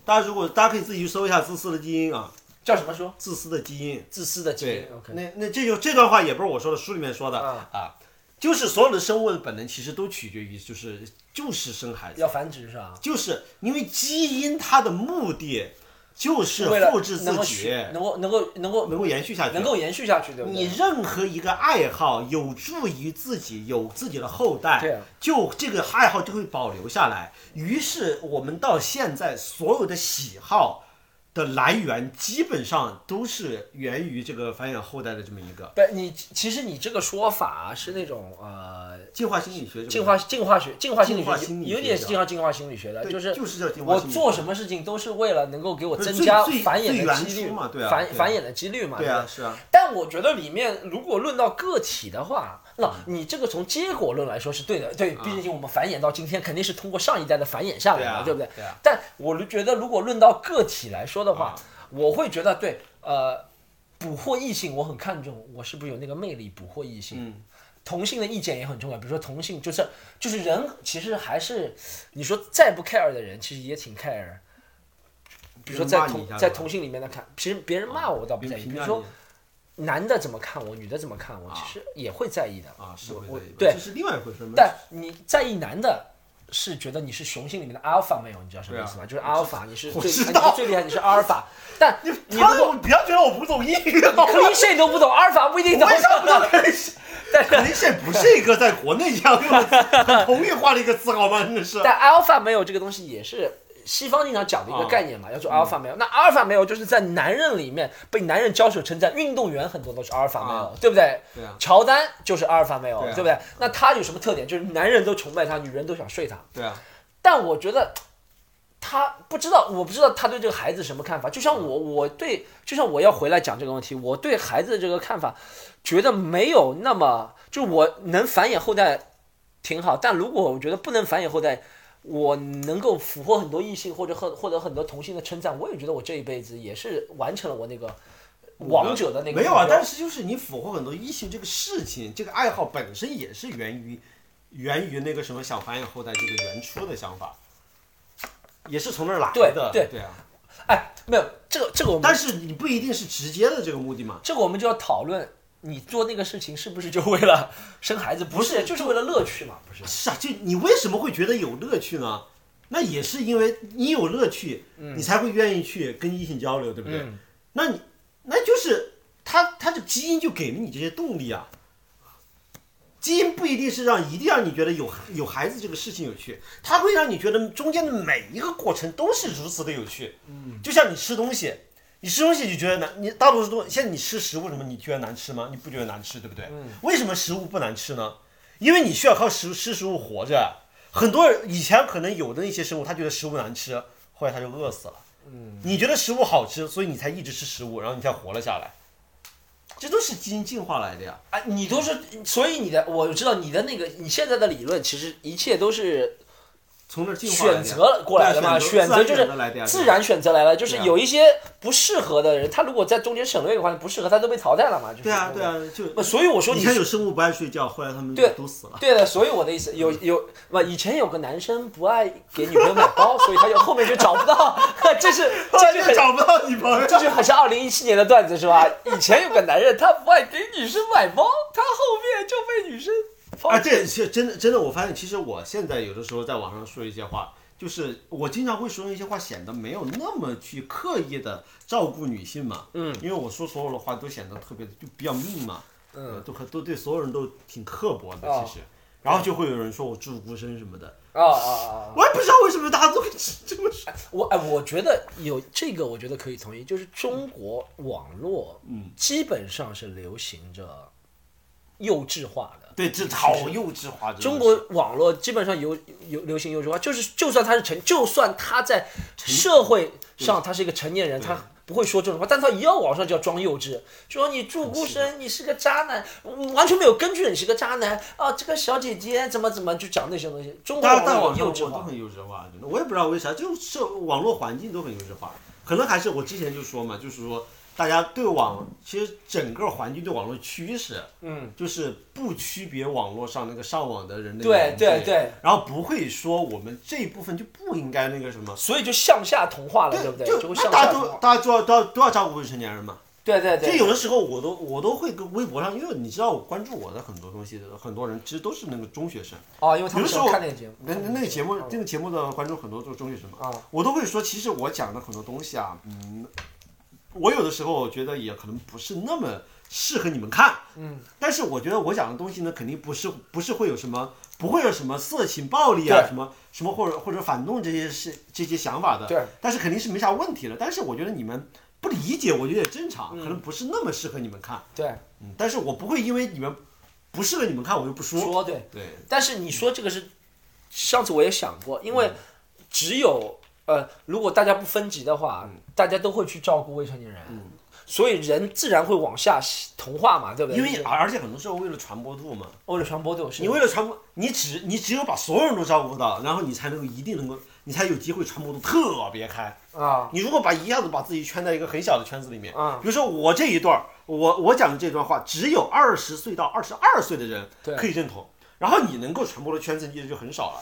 大家如果大家可以自己去搜一下《自私的基因》啊，叫什么书？自私的基因。自私的基因对。那那这就这段话也不是我说的，书里面说的啊啊，就是所有的生物的本能其实都取决于就是就是生孩子要，繁殖是吧？就是因为基因它的目的就是复制自己，能够能够能够能够延续下去，能够延续下去，对不你？任何一个爱好有助于自己有自己的后代，就这个爱好就会保留下来。于是我们到现在所有的喜好的来源，基本上都是源于这个繁衍后代的这么一个。对，你其实你这个说法是那种呃进化心理学这个。进化进化学进化心理学有点是进化进化心理学的，就是就是这进化我做什么事情都是为了能够给我增加繁衍的几率嘛对啊对啊。繁繁衍的几率嘛，对啊，是啊，但我觉得里面如果论到个体的话，那你这个从结果论来说是对的，对，毕竟我们繁衍到今天肯定是通过上一代的繁衍下来的，对不对？对啊。但我觉得如果论到个体来说的话，我会觉得对，呃，捕获异性我很看重，我是不是有那个魅力捕获异性？嗯同性的意见也很重要，比如说同性就是就是人其实还是你说再不 care 的人，其实也挺 care。比如说在同在同性里面的看，其实别人骂我倒不在意，比如说男的怎么看我，女的怎么看我，其实也会在意的啊，是我会对这，是另外一回事。但你在意男的，是觉得你是雄性里面的 alpha male，你知道什么意思吗？就是 alpha，你是最最厉害，你是 alpha。但你如他果不要觉得我不懂英语，好吗 cliche 都不懂，alpha 不一定懂。为啥不懂 cliche？但是不是一个在国内一样用的同质化的一个词，好吗？真的是。但 alpha male 这个东西也是西方经常讲的一个概念嘛，叫做 alpha male。那 alpha male 就是在男人里面被男人交手称赞，运动员很多都是 alpha male，、对不对？对啊乔丹就是 alpha male，对啊对不对？那他有什么特点？就是男人都崇拜他，女人都想睡他。对啊，但我觉得他不知道，我不知道他对这个孩子什么看法。就像我，我对，就像我要回来讲这个问题，我对孩子的这个看法，觉得没有那么，就我能繁衍后代挺好，但如果我觉得不能繁衍后代，我能够俘获很多异性或者获获得很多同性的称赞，我也觉得我这一辈子也是完成了我那个王者的那个没有啊，但是就是你俘获很多异性这个事情，这个爱好本身也是源于源于那个什么想繁衍后代这个原初的想法，也是从那儿来的。对对啊，哎，没有这个这个我们但是你不一定是直接的这个目的嘛。这个我们就要讨论，你做那个事情是不是就为了生孩子？不是，就是为了乐趣嘛，不是？是啊，就你为什么会觉得有乐趣呢？那也是因为你有乐趣，你才会愿意去跟异性交流，对不对？嗯那你那就是他他的基因就给了你这些动力啊。基因不一定是让一定让你觉得有有孩子这个事情有趣，它会让你觉得中间的每一个过程都是如此的有趣。嗯，就像你吃东西，你吃东西你觉得难，你大多数东现在你吃食物什么，你觉得难吃吗？你不觉得难吃，对不对？为什么食物不难吃呢？因为你需要靠食吃食物活着。很多人以前可能有的一些生物，他觉得食物难吃，后来他就饿死了。嗯，你觉得食物好吃，所以你才一直吃食物，然后你才活了下来。这都是基因进化来的呀。啊，你都是，所以你的，我知道你的那个，你现在的理论，其实一切都是从那儿进化选择过来的嘛，选择就是自然选择来了，就是有一些不适合的人，他如果在中间省略一个环节不适合，他都被淘汰了嘛，就是对啊，对啊，就所以我说你以前有生物不爱睡觉，后来他们对都死了。对的，所以我的意思有有不，以前有个男生不爱给女朋友买包，所以他就后面就找不到，这是 这就很找不到女朋友。这就很像二零一七年的段子是吧？以前有个男人他不爱给女生买包，他后面就被女生抛啊，弃。这是真的，真的，我发现其实我现在有的时候在网上说一些话，就是我经常会说一些话，显得没有那么去刻意的照顾女性嘛。嗯，因为我说所有的话都显得特别的就比较命嘛。嗯，都和都对所有人都挺刻薄的，哦其实。然后就会有人说我住孤身什么的，啊啊啊！我也不知道为什么大家都会这么说。我哎，我觉得有这个，我觉得可以同意，就是中国网络，嗯，基本上是流行着幼稚化的。对，这好幼稚化。的中国网络基本上有有流行幼稚化，就是就算他是成，就算他在社会上他是一个成年人，他不会说这种话，但他一到网上就要装幼稚，说你住孤生，你是个渣男，嗯完全没有根据，你是个渣男啊！这个小姐姐怎么怎么就讲那些东西，中国大网幼稚化。我都很幼稚化，我也不知道为啥，就是网络环境都很幼稚化，可能还是我之前就说嘛，就是说大家对网，其实整个环境对网络趋势，嗯，就是不区别网络上那个上网的人的对对对，然后不会说我们这一部分就不应该那个什么，所以就向下同化了，对不对？就就会那大家向下同化。都大家都要都要都要照顾未成年人嘛。对对对，就有的时候我都我都会跟微博上，因为你知道我关注我的很多东西的很多人其实都是那个中学生。哦，因为他们喜有的时候欢看那个节目，那那个节目，嗯那个节目的观众很多都是中学生嘛，啊，我都会说，其实我讲的很多东西啊，嗯，我有的时候我觉得也可能不是那么适合你们看，嗯，但是我觉得我讲的东西呢，肯定不是不是会有什么，不会有什么色情暴力啊，什么什么或者或者反动这些事这些想法的，对，但是肯定是没啥问题的，但是我觉得你们不理解，我觉得也正常，嗯可能不是那么适合你们看，对，嗯，但是我不会因为你们不适合你们看，我就不说，说对。对，但是你说这个是，上次我也想过，因嗯。为只有呃，如果大家不分级的话，嗯大家都会去照顾未成年人，所以人自然会往下同化嘛，对不对？因为而且很多时候为了传播度嘛。为了传播度，是你为了传播，你只你只有把所有人都照顾到，然后你才能够一定能够，你才有机会传播度特别开。啊你如果把一下子把自己圈在一个很小的圈子里面，啊比如说我这一段，我我讲的这段话，只有二十岁到二十二岁的人可以认同，然后你能够传播的圈子也就很少了。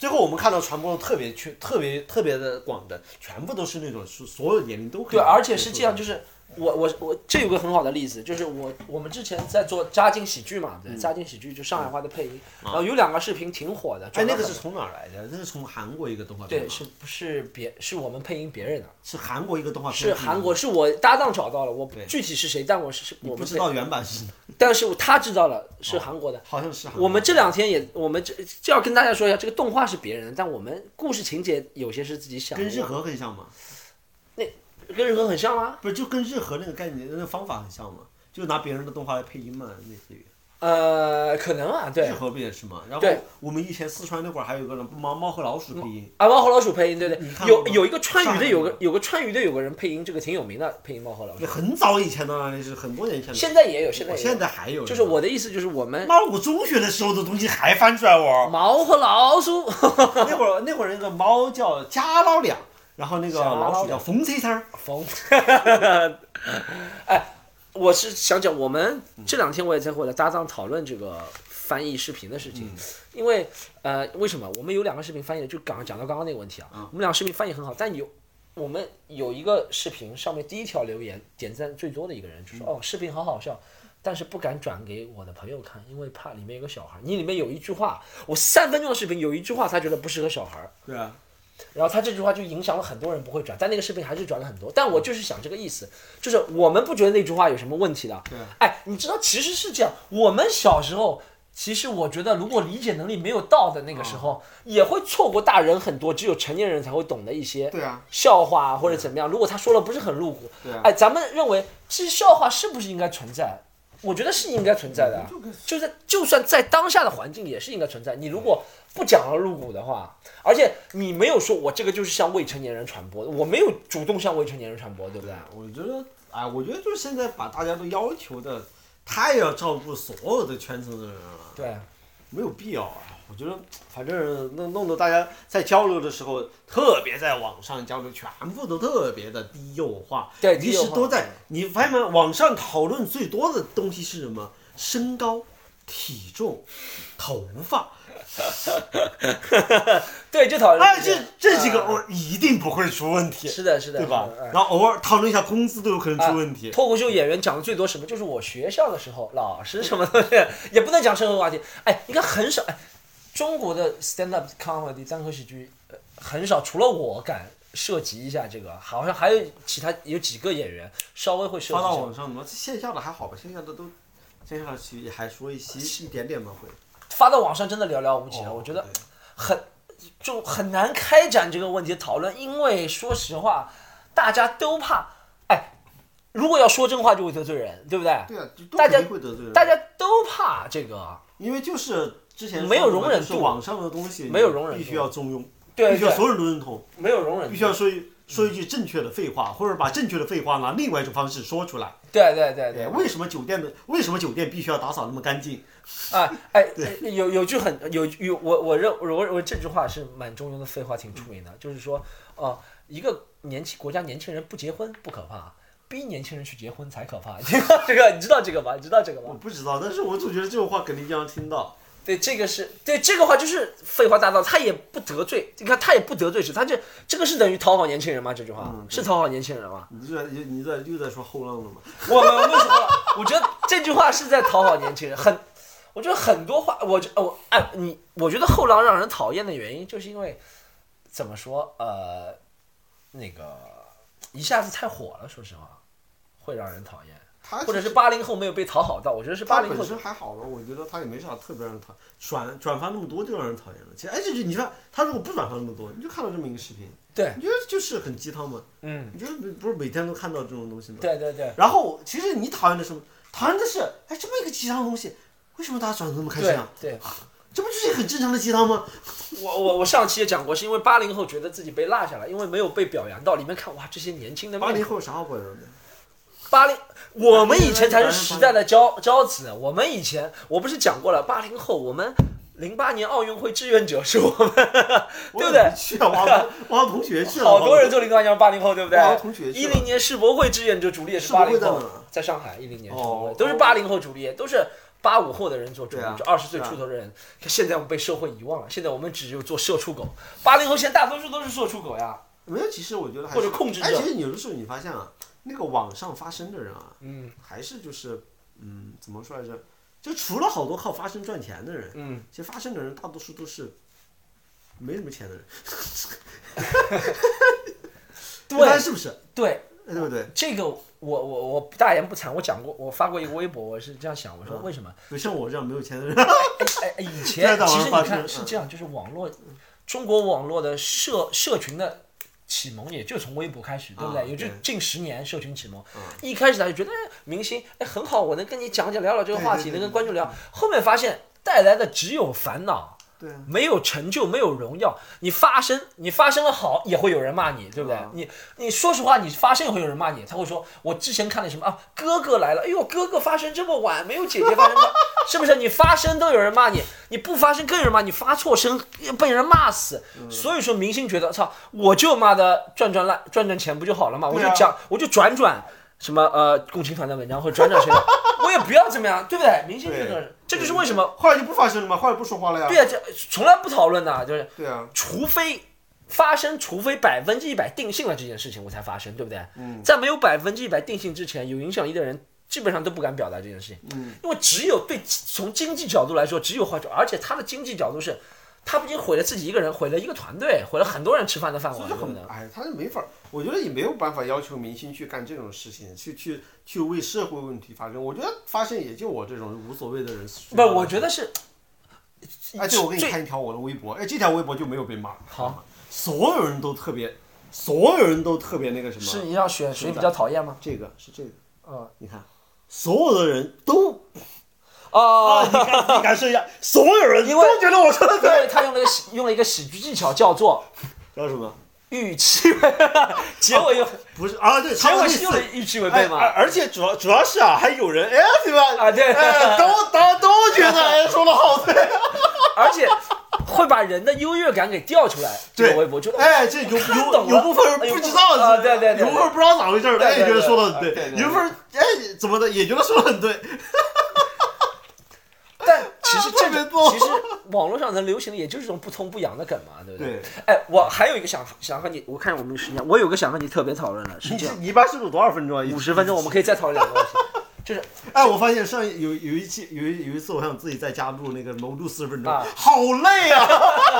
最后我们看到传播的特别全特别特别的广的，全部都是那种是所有年龄都可以对，而且是这样，就是我我我这有个很好的例子，就是我我们之前在做扎金喜剧嘛，扎金喜剧就上海话的配音，然后有两个视频挺火的，哎，那个是从哪儿来的？那是从韩国一个动画片对，是不是别是我们配音别人的，是韩国一个动画片，是韩国，是我搭档找到了，我具体是谁，但我是是我不知道原版是，但是他知道了是韩国的。好像是我们这两天也，我们这这要跟大家说一下，这个动画是别人的，但我们故事情节有些是自己想的。跟日和很像吗？跟日和很像吗？不是，就跟日和那个概念、那个方法很像嘛，就拿别人的动画来配音嘛，类似于。呃，可能啊，对日，和不也是吗？然后对我们以前四川那会儿还有个人猫猫和老鼠配音，啊，猫和老鼠配音，对对有有一个川渝的，有个有个川渝的有个人配音，这个挺有名的，配音猫和老鼠。很早以前的了，那是很多年前的。现在也有，现在也有现在还有，就是我的意思就是我们妈，我中学的时候的东西还翻出来玩。猫和老鼠，那会儿那会儿那个猫叫家老亮，然后那个老老鼠叫风车车儿。疯。哎，我是想讲，我们这两天我也在和我的搭档讨论这个翻译视频的事情，因为呃，为什么？我们有两个视频翻译的，就刚讲到刚刚那个问题啊，我们两个视频翻译很好，但有我们有一个视频上面第一条留言点赞最多的一个人就说、哦，视频好好笑。但是不敢转给我的朋友看，因为怕里面有个小孩。你里面有一句话，我三分钟的视频有一句话，他觉得不适合小孩。儿，对啊，然后他这句话就影响了很多人不会转，但那个视频还是转了很多。但我就是想这个意思，就是我们不觉得那句话有什么问题的。对哎，你知道其实是这样，我们小时候。其实我觉得，如果理解能力没有到的那个时候，也会错过大人很多只有成年人才会懂的一些对啊，笑话啊或者怎么样。如果他说了不是很露骨，哎，咱们认为这些笑话是不是应该存在？我觉得是应该存在的啊，就在就算在当下的环境也是应该存在。你如果不讲了入股的话，而且你没有说我这个就是向未成年人传播的，我没有主动向未成年人传播，对不对？我觉得，哎，我觉得就是现在把大家都要求的太要照顾所有的圈层的人了，对，没有必要啊。我觉得，反正弄弄得大家在交流的时候，特别在网上交流，全部都特别的低幼化。对低幼化一直都在。你发现吗？网上讨论最多的东西是什么？身高、体重、头发。对，就讨论哎，这这几个嗯我一定不会出问题，是的，是的，对吧然后偶尔讨论一下工资都有可能出问题。脱口秀演员讲的最多什么？就是我学校的时候，老师什么东西，也不能讲社会话题。哎，应该很少，哎，中国的 stand up comedy 单口喜剧，呃，很少，除了我敢涉及一下这个，好像还有其他有几个演员稍微会涉及发到网上吗？线下的还好吧？线下的都，线下的其实还说一些一点点吧会。发到网上真的寥寥无几了。哦我觉得对很就很难开展这个问题的讨论，因为说实话，大家都怕，哎，如果要说真话就会得罪人，对不对？对啊，就都大家肯定会得罪人。大家都怕这个，因为就是之前没有容忍度网上的东西没有容忍度必须要中庸，对对，必须要所有人都认同，没有容忍，必须要说一说一句正确的废话，或者把正确的废话拿另外一种方式说出来。对对对哎，对，为什么酒店的为什么酒店必须要打扫那么干净？啊，哎，有有句很有有我我认我认为这句话是蛮中庸的废话，挺出名的，就是说，哦、一个年轻国家年轻人不结婚不可怕，逼年轻人去结婚才可怕。这个你知道这个吗？你知道这个吗我？不知道，但是我总觉得这种话肯定经常听到。对，这个是对这个话就是废话大道，他也不得罪，你看他也不得罪谁，他这这个是等于讨好年轻人吗？这句话、嗯是讨好年轻人吗？你这你你在又在说后浪了吗？我们为什么？我觉得这句话是在讨好年轻人，很，我觉得很多话，我觉我哎你，我觉得后浪让人讨厌的原因，就是因为怎么说呃，那个一下子太火了，说实话，会让人讨厌，他或者是八零后没有被讨好到，我觉得是八零后他本身还好吧，我觉得他也没啥特别让人讨转转发那么多就让人讨厌了。其实哎，这就你看他如果不转发那么多，你就看到这么一个视频，对，你觉得就是很鸡汤吗？嗯，你觉得不不是每天都看到这种东西吗？对对对然后其实你讨厌的什么？讨厌的是哎这么一个鸡汤的东西，为什么大家转的那么开心啊？对，这不就是很正常的鸡汤吗？我我我上期也讲过，是因为八零后觉得自己被落下了，因为没有被表扬到，里面看哇这些年轻的八零后啥好表扬的？八零，我们以前才是时代的骄骄子。我们以前，我不是讲过了，八零后，我们零八年奥运会志愿者是我们，对不对？去啊，同学去了，好多人做零八年八零后，对不对王同学？去一零年世博会志愿者主力也是八零后在上海一零年世博会哦都是八零后主力，都是八五后的人做主力就二十岁出头的人。现在我们被社会遗忘了，现在我们只有做社畜狗。八零后现在大多数都是社畜狗呀。没有，其实我觉得还或者控制者其实有的时候你发现啊，那个网上发声的人啊，嗯还是就是嗯，怎么说来着？就除了好多靠发声赚钱的人，嗯，其实发声的人大多数都是没什么钱的人，对是不是？对，对不对？这个我我我大言不惭，我讲过，我发过一个微博，我是这样想，我说为什么？就像我这样没有钱的人，哎哎，以前其实你看是这样，就是网络，中国网络的社社群的启蒙也就从微博开始，对不对？啊也就近十年社群启蒙。一开始他就觉得哎明星哎很好，我能跟你讲讲聊聊这个话题，能跟观众聊。后面发现带来的只有烦恼。对啊，没有成就，没有荣耀。你发声，你发声了好，也会有人骂你，对不对？啊你你说实话，你发声也会有人骂你。他会说，我之前看了什么啊，哥哥来了，哎呦，哥哥发声这么晚，没有姐姐发声早，是不是？你发声都有人骂你，你不发声更有人骂你，发错声被人骂死。嗯所以说，明星觉得，操，我就妈的赚赚烂赚赚钱不就好了嘛？我就讲，我就转转。什么呃共青团的文章或者转转谁的，我也不要怎么样，对不对？明星就是对这就是为什么后来就不发声了吗？后来不说话了呀？对啊，这从来不讨论的，就是对啊，除非发生，除非百分之一百定性了这件事情，我才发生，对不对？嗯，在没有百分之一百定性之前，有影响力的人基本上都不敢表达这件事情。嗯，因为只有对从经济角度来说，只有花者，而且他的经济角度是，他不仅毁了自己一个人，毁了一个团队，毁了很多人吃饭的饭碗，对不对？哎，他是没法儿，我觉得也没有办法要求明星去干这种事情，去去去为社会问题发声。我觉得发声也就我这种无所谓的人。不，我觉得是哎，对，我给你看一条我的微博，哎，这条微博就没有被骂。好，所有人都特别，所有人都特别那个什么。是你要选谁比较讨厌吗？这个是这个，嗯你看，所有的人都哦啊，你敢你感受一下，所有人因为都觉得我说的因对。为他用了一个喜用了一个喜剧技巧，叫做叫什么？预期违，结尾又不是啊，对，结尾是用了预期违哎背吗？而而且主要主要是啊，还有人哎，对吧？啊对哎，都都都觉得哎说的好对。而且会把人的优越感给调出来。这个微博就哎，这有有有部分人不知道啊对对对有部分人不知道咋回事儿，对对哎，觉得说的很对对对有部分人哎怎么的也觉得说的很对。但其实这个其实网络上能流行的也就是这种不痛不痒的梗嘛，对不对？对，哎，我还有一个想想和你，我看我们时间，我有个想和你特别讨论的，是你这样，你一般是录多少分钟啊？五十分钟我们可以再讨论两个问题，就是哎，我发现上有有一期有一有一次，我想自己在家录那个楼录四十分钟啊，好累啊！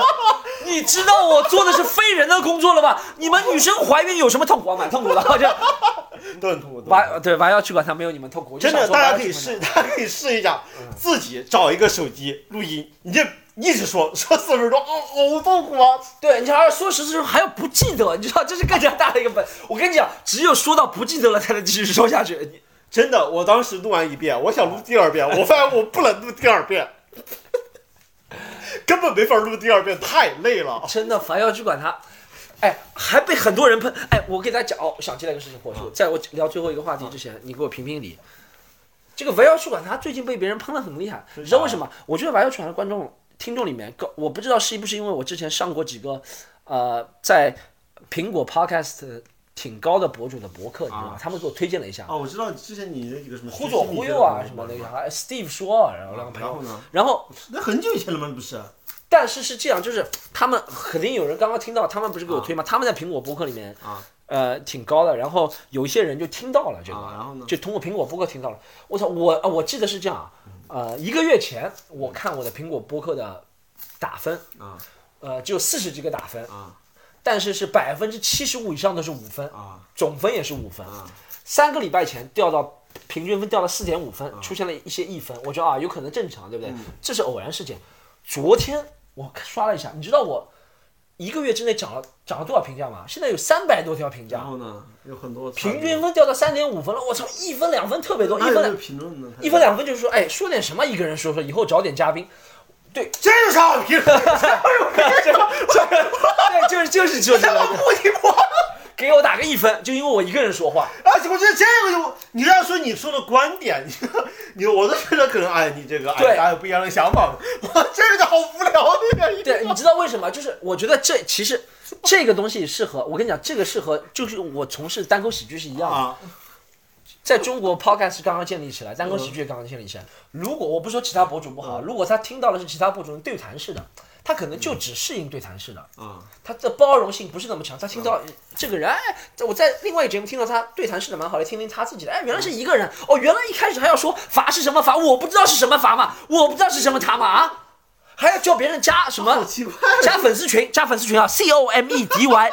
你知道我做的是非人的工作了吧？你们女生怀孕有什么痛苦啊？蛮痛苦的，就 都很痛苦。都很痛苦娃对娃要去管它没有你们痛苦，我就真的，说大家可以试，大家可以试一下，自己找一个手机录音，你就一直说说四分钟，哦，好痛苦啊！对，你还要说实时还要不记得，你知道这是更加大的一个本。我跟你讲，只有说到不记得了，才能继续说下去。你真的，我当时录完一遍，我想录第二遍，我发现我不能录第二遍，根本没法录第二遍，太累了。真的，凡要去管他，哎，还被很多人喷。哎，我给大家讲哦，我想起来一个事情，火叔，在我聊最后一个话题之前，你给我评评理。这个围绕去管他最近被别人喷的很厉害，你知道为什么？我觉得玩要去管的观众听众里面，个我不知道是不是因为我之前上过几个，呃，在苹果 Podcast 挺高的博主的博客，你知道吗？他们给我推荐了一下，哦，我知道之前你那几个什么忽左忽右啊什么那个，还 Steve 说，然后两个朋友然后，呢？然后那很久以前了吗？不是？但是是这样，就是他们肯定有人刚刚听到，他们不是给我推吗？他们在苹果播客里面啊，呃，挺高的。然后有一些人就听到了这个，啊然后呢就通过苹果播客听到了。我操，我啊，我记得是这样啊，呃，一个月前我看我的苹果播客的打分，啊呃，只有四十几个打分，啊但是是百分之七十五以上都是五分，啊总分也是五分。啊！三个礼拜前掉到平均分掉到四点五分，出现了一些一分，我觉得啊有可能正常，对不对？这是偶然事件。昨天我刷了一下，你知道我一个月之内涨了涨了多少评价吗？现在有三百多条评价，然后呢？有很多平均分掉到三点五分了，我操，一分两分特别多，一分？一分两分就是说，哎，说点什么一个人说说，以后找点嘉宾，这有啥好评论？对，就是就是说这个，不听话。给我打个一分，就因为我一个人说话，啊，我觉得这个就你要说你说的观点，你你我都觉得可能哎，你这个哎，对大家有不一样的想法。我，这个就好无聊的呀！对，你知道为什么？就是我觉得这其实这个东西适合我跟你讲，这个适合就是我从事单口喜剧是一样的。啊，在中国 podcast 刚刚建立起来，单口喜剧也刚刚建立起来。如果我不说其他博主不好，如果他听到的是其他博主对谈式的，他可能就只适应对谈式的，啊，他的包容性不是那么强。他听到这个人，哎，我在另外一个节目听到他对谈式的蛮好的，听听他自己的，哎，原来是一个人，哦，原来一开始还要说罚是什么罚，我不知道是什么罚嘛，我不知道是什么他嘛啊，还要叫别人加什么好奇怪。加粉丝群，加粉丝群啊，C O M E D Y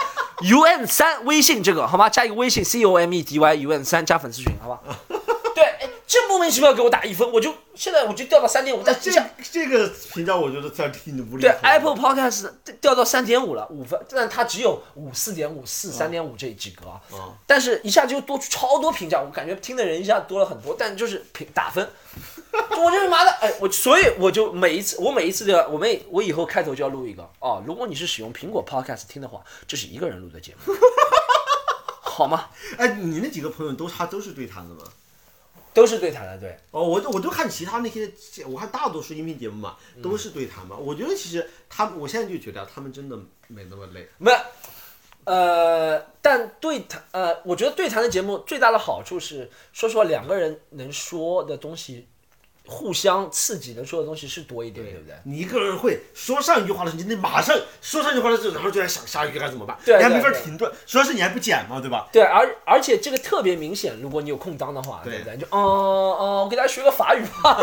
U N 三微信这个好吗？加一个微信 C O M E D Y U N 三加粉丝群，好吧？对，哎，这莫名其妙给我打一分，我就现在我就掉到三点五，但这这个评价我觉得才挺无厘对。Apple Podcast 掉到三点五了，五分，但它只有五、四点五、四、三点五这几个啊。嗯，但是一下就多出超多评价，我感觉听的人一下多了很多，但就是评打分，我就是妈的，哎，我所以我就每一次我每一次都要，我每我以后开头就要录一个哦，如果你是使用苹果 Podcast 听的话，这是一个人录的节目，好吗？哎，你那几个朋友都他都是对谈的吗？都是对谈的，对，哦，我都我都看其他那些，我看大多数音频节目嘛，嗯都是对谈嘛。我觉得其实他们，我现在就觉得他们真的没那么累。没，呃，但对谈，呃，我觉得对谈的节目最大的好处是，说实话，两个人能说的东西，互相刺激能说的东西是多一点，对不对？你一个人会说上一句话的时候，你得马上说上一句话的时候，然后就在想下一句该怎么办，对你还没法停顿。主要是你还不剪嘛，对吧？对，而而且这个特别明显，如果你有空档的话，对对不对？就嗯嗯，我给大家学个法语吧。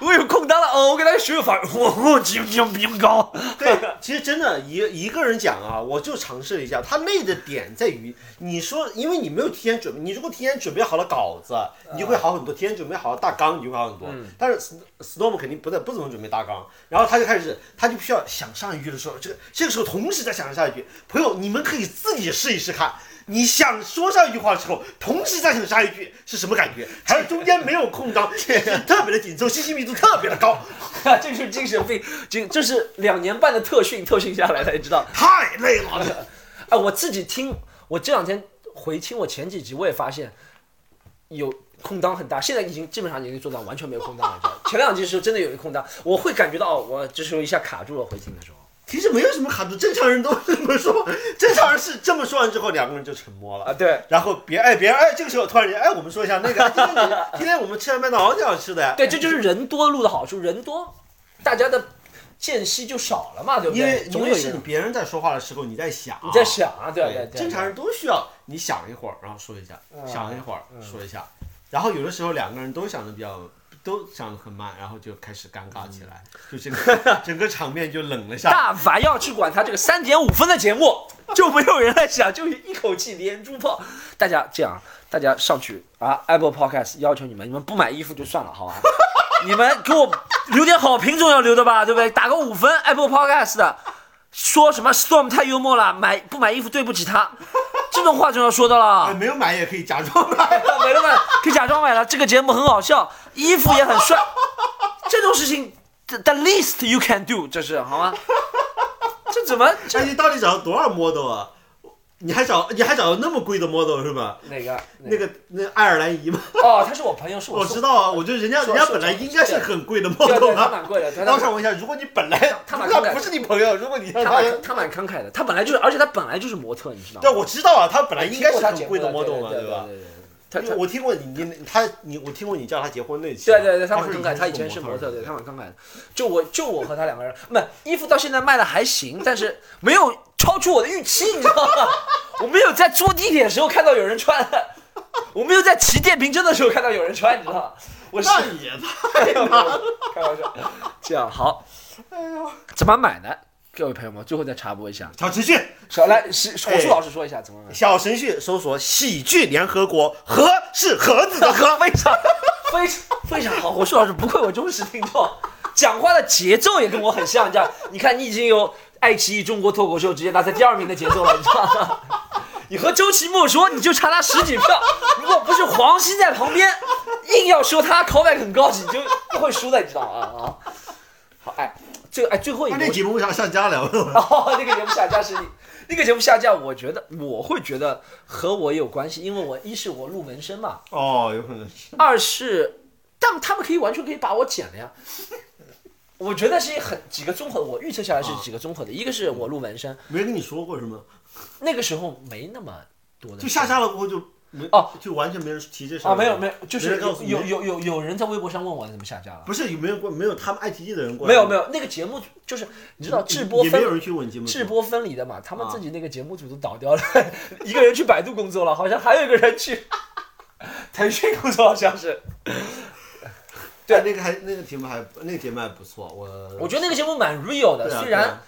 我有空档了，嗯，我给大家学个法语。我我金金比高。对，其实真的一一个人讲啊，我就尝试了一下，他累的点在于，你说，因为你没有提前准备，你如果提前准备好了稿子，你就会好很多；提前准备好了大纲，你就会好很多。但是 St- Storm 肯定不在不怎么准备大纲，然后他就开始，他就需要想上一句的时候，这个这个时候同时在想下一句。朋友，你们可以自己试一试看。你想说上一句话的时候，同时在想下一句是什么感觉？还有中间没有空档，是特别的紧凑，信息密度特别的高，这就是精神病，精这是两年半的特训，特训下来才知道。太累了。哎，我自己听，我这两天回听我前几集，我也发现有空档很大，现在已经基本上已经做到完全没有空档了。前两集的时候真的有一个空档，我会感觉到哦我这时候一下卡住了，回听的时候。其实没有什么卡住，正常人都这么说。正常人是这么说完之后，两个人就沉默了。啊，对然后别哎别人哎，这个时候突然间哎，我们说一下那个，今天你今天我们吃完麦当劳挺好吃的呀。对，这就是人多录的好处，人多，大家的间隙就少了嘛，对不因为对？因为是总有一个人别人在说话的时候你在想，你在想啊，对对对对，正常人都需要你想一会儿，然后说一下，想一会儿说一下，然后有的时候两个人都想的比较。都想的很慢，然后就开始尴尬起来，就整个 整个场面就冷了下来。但凡要去管他这个三点五分的节目，就没有人来想，就一口气连珠炮。大家这样，大家上去啊，Apple Podcast 要求你们，你们不买衣服就算了，好吧？你们给我留点好评总要留的吧，对不对？打个五分，Apple Podcast 的，说什么 Storm 太幽默了，买不买衣服对不起他，这种话就要说的了哎。没有买也可以假装买了。没了买，可以假装买了。这个节目很好笑，衣服也很帅，这种事情，the the least you can do，这是好吗？这怎么这哎，你到底找了多少 model 啊？你还找你还找了那么贵的 model 是吧？哪个那个那爱尔兰姨吗，哦，他是我朋友，是我我知道啊，我觉得人家人家本来应该是很贵的 model 对，他啊。蛮贵的，他那我想问一下，如果你本来他蛮慷慨不是你朋友，如果你让他他，蛮慷慨的，他本来就是，而且他本来就是模特，你知道吗？对，我知道啊，他本来应该是很贵的 model 嘛，对吧？对对，他他我听过你你他你我听过你叫他结婚那期，对对对，他他蛮慷慨，他以前是模特，对，他蛮慷慨的。就我就我和他两个人，不，衣服到现在卖的还行，但是没有超出我的预期，你知道吗？我没有在坐地铁的时候看到有人穿，我没有在骑电瓶车的时候看到有人穿，你知道吗？我是那也太难了。开玩笑，这样好，哎呦怎么买呢？各位朋友们，最后再插播一下，小程序，小来是火树老师说一下怎么买。小程序搜索“喜剧联合国”，盒是盒子的盒，非常非常非常好，火树老师不愧我忠实听众，讲话的节奏也跟我很像，这样你看你已经有爱奇艺中国脱口秀直接拿在第二名的节奏了，你知道吗？你和周奇墨说，你就差他十几票，如果不是黄西在旁边硬要说他 callback 很高级，你就不会输的，你知道吗？啊，好，哎，这个哎最后一个那节目为啥下架了？哦，那个节目下架是你，那个节目下架，我觉得我会觉得和我有关系，因为我一是我录纹身嘛，哦，有可能是。二是，但他们可以完全可以把我剪了呀。我觉得是很几个综合的，我预测下来是几个综合的，一个是我录纹身，没人跟你说过是吗？那个时候没那么多的。就下架了过后就没哦，就完全没人提这事儿啊，没有没有，就是有有有有人在微博上问我怎么下架了，不是有没有过没有他们爱奇艺的人过来？没有没有，那个节目就是你知道制播分也没有人去问节目组。制播分离的嘛，他们啊自己那个节目组都倒掉了，一个人去百度工作了，好像还有一个人去腾讯工作，好像是。对那个还那个节目还那个节目还不错，我我觉得那个节目蛮 real 的，啊虽然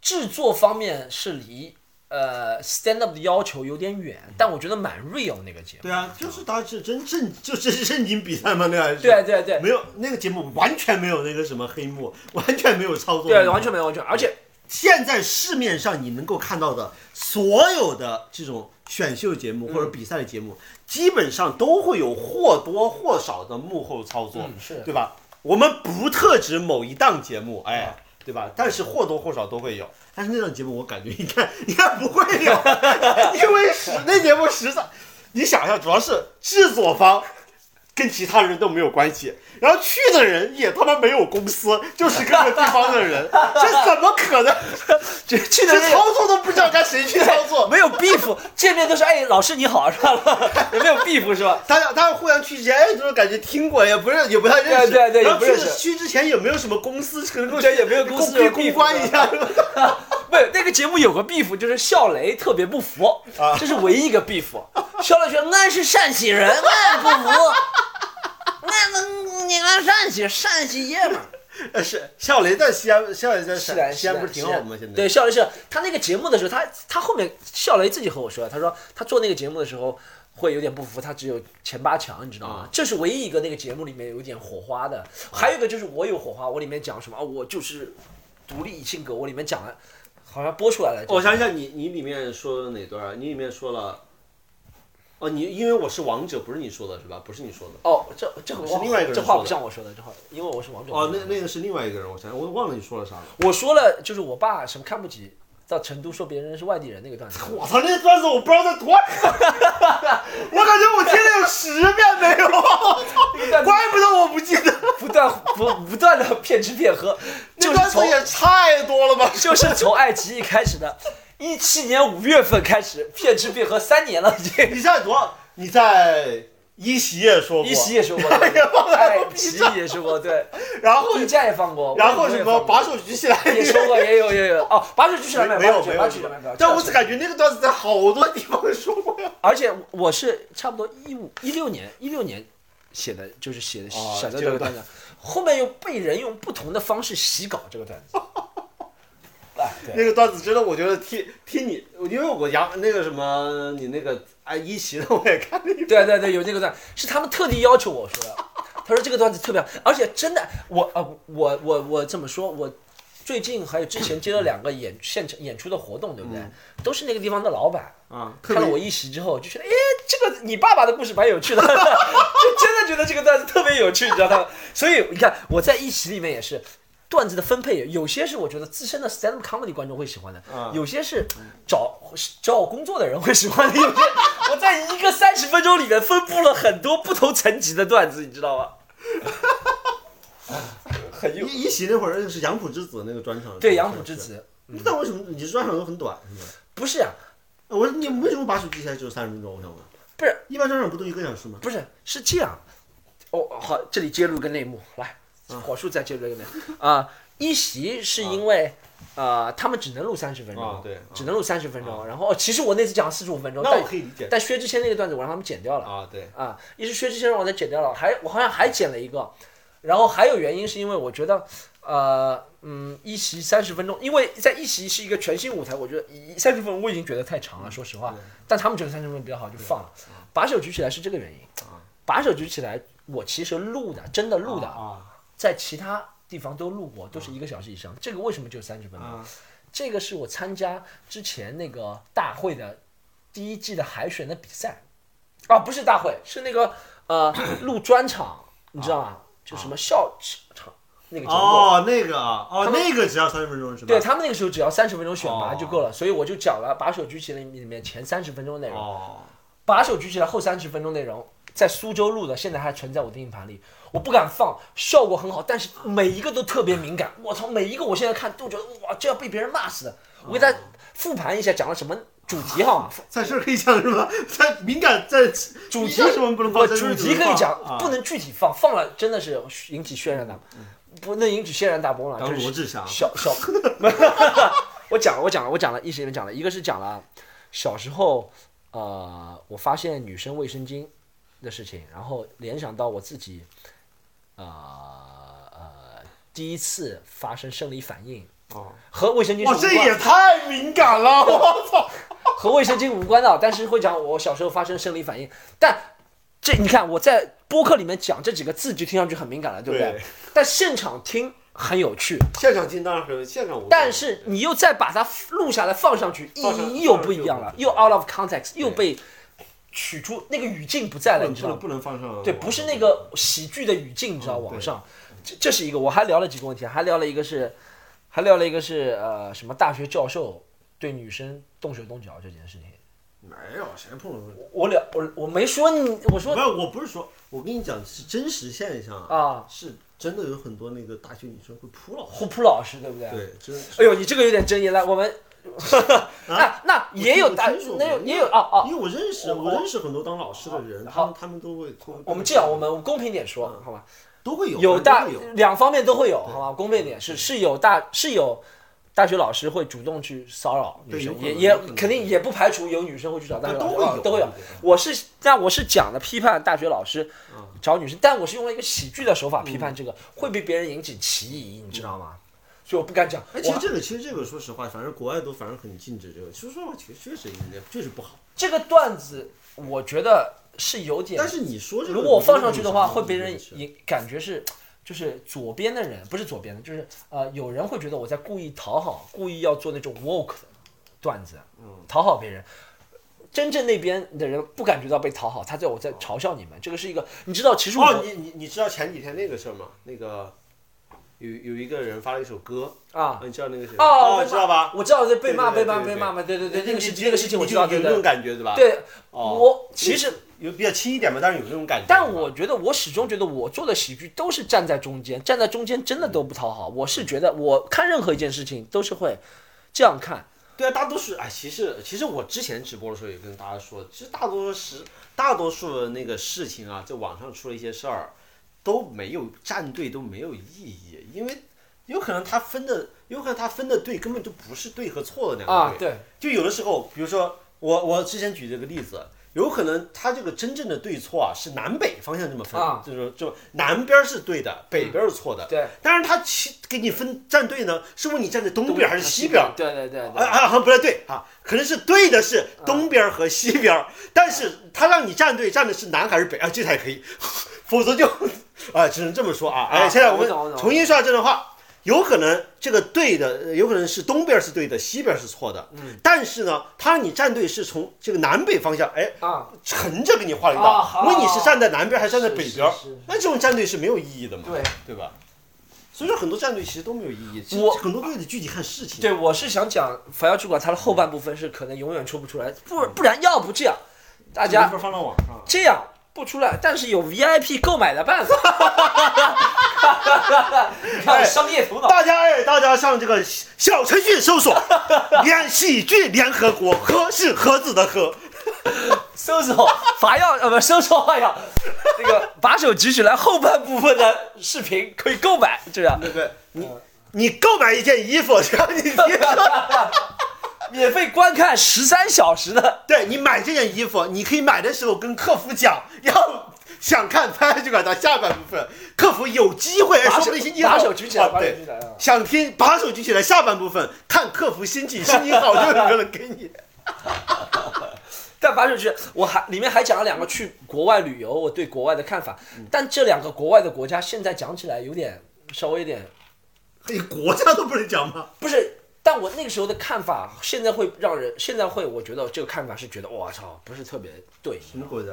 制作方面是离呃 stand up 的要求有点远，但我觉得蛮 real 那个节目。对啊，就是他是真正就是正经比赛嘛，那还是对对对。没有那个节目完全没有那个什么黑幕，完全没有操作，对，完全没有完全，而且现在市面上你能够看到的所有的这种选秀节目或者比赛的节目，基本上都会有或多或少的幕后操作，对吧？我们不特指某一档节目，哎，对吧？但是或多或少都会有。但是那档节目我感觉应该 应该不会有，因为实那节目实在，你想一下，主要是制作方。跟其他人都没有关系，然后去的人也他妈没有公司，就是各个地方的人，这怎么可能？这去的人操作都不知道该谁去操作。没有 beef，见面都是哎老师你好是吧？也没有 beef 是吧？大家大家互相去之前，哎，这种感觉听过，也不是，也不太认识。对对对然后去也不认识去之前有没有什么公司对也没有公司有公闭关一下？是吧不是那个节目有个 beef，就是笑雷特别不服，啊这是唯一一个 beef。笑雷说：“俺是陕西人，俺不服，俺能你看陕西陕西爷们儿。”呃是笑雷在西安，笑雷在西安，西安不是挺好的吗？现在对，笑雷是他那个节目的时候，他他后面笑雷自己和我说，他说他做那个节目的时候会有点不服，他只有前八强，你知道吗？啊这是唯一一个那个节目里面有点火花的。还有一个就是我有火花，我里面讲什么啊？我就是独立性格，我里面讲了，好像播出来了。我想想你，你里面说的哪段啊？你里面说了，哦，你因为我是王者，不是你说的是吧？不是你说的。哦，这这个是另外一个人这话不像我说的，这话因为我是王者。哦，那那个是另外一个人，我想想，我忘了你说了啥了。我说了，就是我爸什么看不起，到成都说别人是外地人那个段子。我操，那个段子我不知道在多，我感觉我听了有十遍没有，我操，怪不得我不记得，不断不不断的骗吃骗喝，那段子也太多了吧？就是从爱奇艺开始的，一七年五月份开始骗吃骗喝三年了已经。你在多少，你在一席也说过，一席也说过，也放 在 B 站也说过，对，然后 B 站也放过，然后什么把手举起来也说过，也有也有哦，把手举起来没有没有举起来没有，但我只感觉那个段子在好多地方说过呀。而且我是差不多一五一六年一六年写的，就是写的哦写的这个段子，后面又被人用不同的方式洗稿这个段子。哎，那个段子真的，我觉得听听你，因为我杨那个什么，你那个哎一席的我也看了一。对对对，有这个段，是他们特地要求我说的。他说这个段子特别好，而且真的，我呃，我我我这么说，我最近还有之前接了两个演现场演出的活动，对不对？都是那个地方的老板。啊，看了我一席之后，就觉得，哎，这个你爸爸的故事蛮有趣的，就真的觉得这个段子特别有趣，你知道吗？所以你看，我在一席里面也是，段子的分配有些是我觉得资深的 stand up comedy 观众会喜欢的，啊有些是找找我工作的人会喜欢的，有些 我在一个三十分钟里面分布了很多不同层级的段子，你知道吗？很有一一席那会儿那个是杨浦之子那个专场，对杨浦之。子，但为什么你这专场都很短？是吧？不是啊，我说你为什么把手举起来只有三十分钟？我想问，不是一般专场不都一个小时吗？不是，是这样。哦，好，这里揭露个内幕，来，火速再揭露一个内幕啊、一席是因为。呃，他们只能录三十分钟，啊对啊。只能录三十分钟。然后，哦其实我那次讲了四十五分钟，但那我可以理解。但薛之谦那个段子我让他们剪掉了。啊，对，啊，一是薛之谦让我再剪掉了，还我好像还剪了一个，然后还有原因是因为我觉得，呃，嗯，一席三十分钟，因为在一席是一个全新舞台，我觉得一三十分钟我已经觉得太长了，说实话，但他们觉得三十分钟比较好，就放了。把手举起来是这个原因，把手举起来，我其实录的，真的录的，啊在其他地方都录过，都是一个小时以上。这个为什么只有三十分钟？啊这个是我参加之前那个大会的第一季的海选的比赛，啊，不是大会，是那个呃 录专场，你知道吗？就什么笑场那个节目。哦，那个啊，哦，那个只要三十分钟是吧？对他们那个时候只要三十分钟选拔哦就够了，所以我就讲了把手举起来里面前三十分钟内容。哦，把手举起来后三十分钟内容在苏州录的，现在还存在我的硬盘里，我不敢放，效果很好，但是每一个都特别敏感。我操，每一个我现在看都觉得哇，这要被别人骂死的。我给大家复盘一下，讲了什么主题哈？在这儿可以讲是吗？在敏感在主题为什么不能放？在主题可以讲，啊不能具体放，放了真的是引起轩然大，不能引起轩然大波了。当就是罗志祥小小，我讲了，我讲了，我讲了，一时里面讲了，一个是讲了小时候，呃，我发现女生卫生巾的事情，然后联想到我自己，呃呃，第一次发生生理反应哦，和卫生巾哇，是无关这也太敏感了！我操，和卫生巾无关的，但是会讲我小时候发生生理反应。但这你看我在播客里面讲这几个字就听上去很敏感了，对不对？对但现场听很有趣，现场听当然很现场无，但是你又再把它录下来放上去，意义又不一样了又 out of context，又被取出那个语境不在了，你知道吗？不能放上对，不是那个喜剧的语境，你知道，嗯网上，这这是一个，我还聊了几个问题，还聊了一个是，还聊了一个是呃什么大学教授对女生动手动脚这件事情，没有谁碰了。我聊我我没说你，我说不是，我不是说，我跟你讲是真实现象啊，是真的有很多那个大学女生会扑老师。胡普老师对不对？对，真的哎呦，你这个有点争议，来我们，那那也有大那有也有哦哦，因为我认识，我我认识很多当老师的人，他好们他们都会，通我们这样，我们公平点说，好吧？都会有，有大两方面都会有，好吧？公平点是是有大是有大学老师会主动去骚扰女生，也也肯定也不排除有女生会去找大学老师，都会有。我是但我是讲的批判大学老师嗯找女生，但我是用了一个喜剧的手法批判这个，会被别人引起歧义，你知道吗？所以我不敢讲。哎，其实这个，其实这个，说实话，反正国外都反正很禁止这个。其实说实话，确确实应该确实不好。这个段子，我觉得是有点但是你说这个，如果我放上去的话，会被人也感觉是，就是左边的人不是左边的，就是呃，有人会觉得我在故意讨好，故意要做那种 woke 的段子，嗯讨好别人。真正那边的人不感觉到被讨好，他在我在嘲笑你们，这个是一个，你知道，其实我、哦，你你你知道前几天那个事儿吗？那个有有一个人发了一首歌，啊，你知道那个谁？哦，知道吧？我知道，被骂被骂被骂嘛，对对对，那个你事那个事情我知道，有那种感觉对吧？，对，哦我其实有比较轻一点嘛，但是有那种感觉。但我觉得，我始终觉得我做的喜剧都是站在中间，站在中间真的都不讨好。我是觉得，我看任何一件事情都是会这样看。对啊，大多数哎，其实其实我之前直播的时候也跟大家说，其实大多数时大多数的那个事情啊，在网上出了一些事儿，都没有站队都没有意义，因为有可能他分的，有可能他分的队根本就不是对和错的两个，队。啊对，就有的时候，比如说我我之前举这个例子，有可能他这个真正的对错啊是南北方向这么分，啊就是说就南边是对的，北边是错的。对，但是他其给你分站队呢，是问你站在东边还是西边？对对对啊对。啊，好像不太对啊，可能是对的是东边和西边，但是他让你站队站的是南还是北啊，这才可以，否则就 啊，只能这么说啊。哎，啊现在我们重新说下这段话。有可能这个对的，呃有可能是东边是对的，西边是错的。嗯，但是呢，他让你站队是从这个南北方向，哎，啊，横着给你画了一啊道，问你是站在南边还是站在北边那这种站队是没有意义的嘛？对，对吧？所以说很多战队其实都没有意义，我很多队得具体看事情。对，我是想讲《反妖主管》它的后半部分是可能永远抽不出来，不不然要不这样，大家放到网上。这样不出来，但是有 VIP 购买的办法。你看商业头脑。大家哎，大家上这个小程序搜索“联喜剧联合国”，盒是盒子的盒。搜索法药呃不搜索法药，那个把手举起来后半部分的视频可以购买，这样那个你你购买一件衣服，只要你 免费观看十三小时的。对你买这件衣服，你可以买的时候跟客服讲，要想看拍这个的下半部分，客服有机会说不定心情好，把手举起来，啊对把手举，起来啊。想听把手举起来下半部分，看客服心情，心情好就有个人给你。但把手举，我还里面还讲了两个去国外旅游，我对国外的看法。但这两个国外的国家现在讲起来有点稍微有点你国家都不能讲吗？不是，但我那个时候的看法，现在会让人，现在会，我觉得这个看法是觉得，我操，不是特别对。什么国家？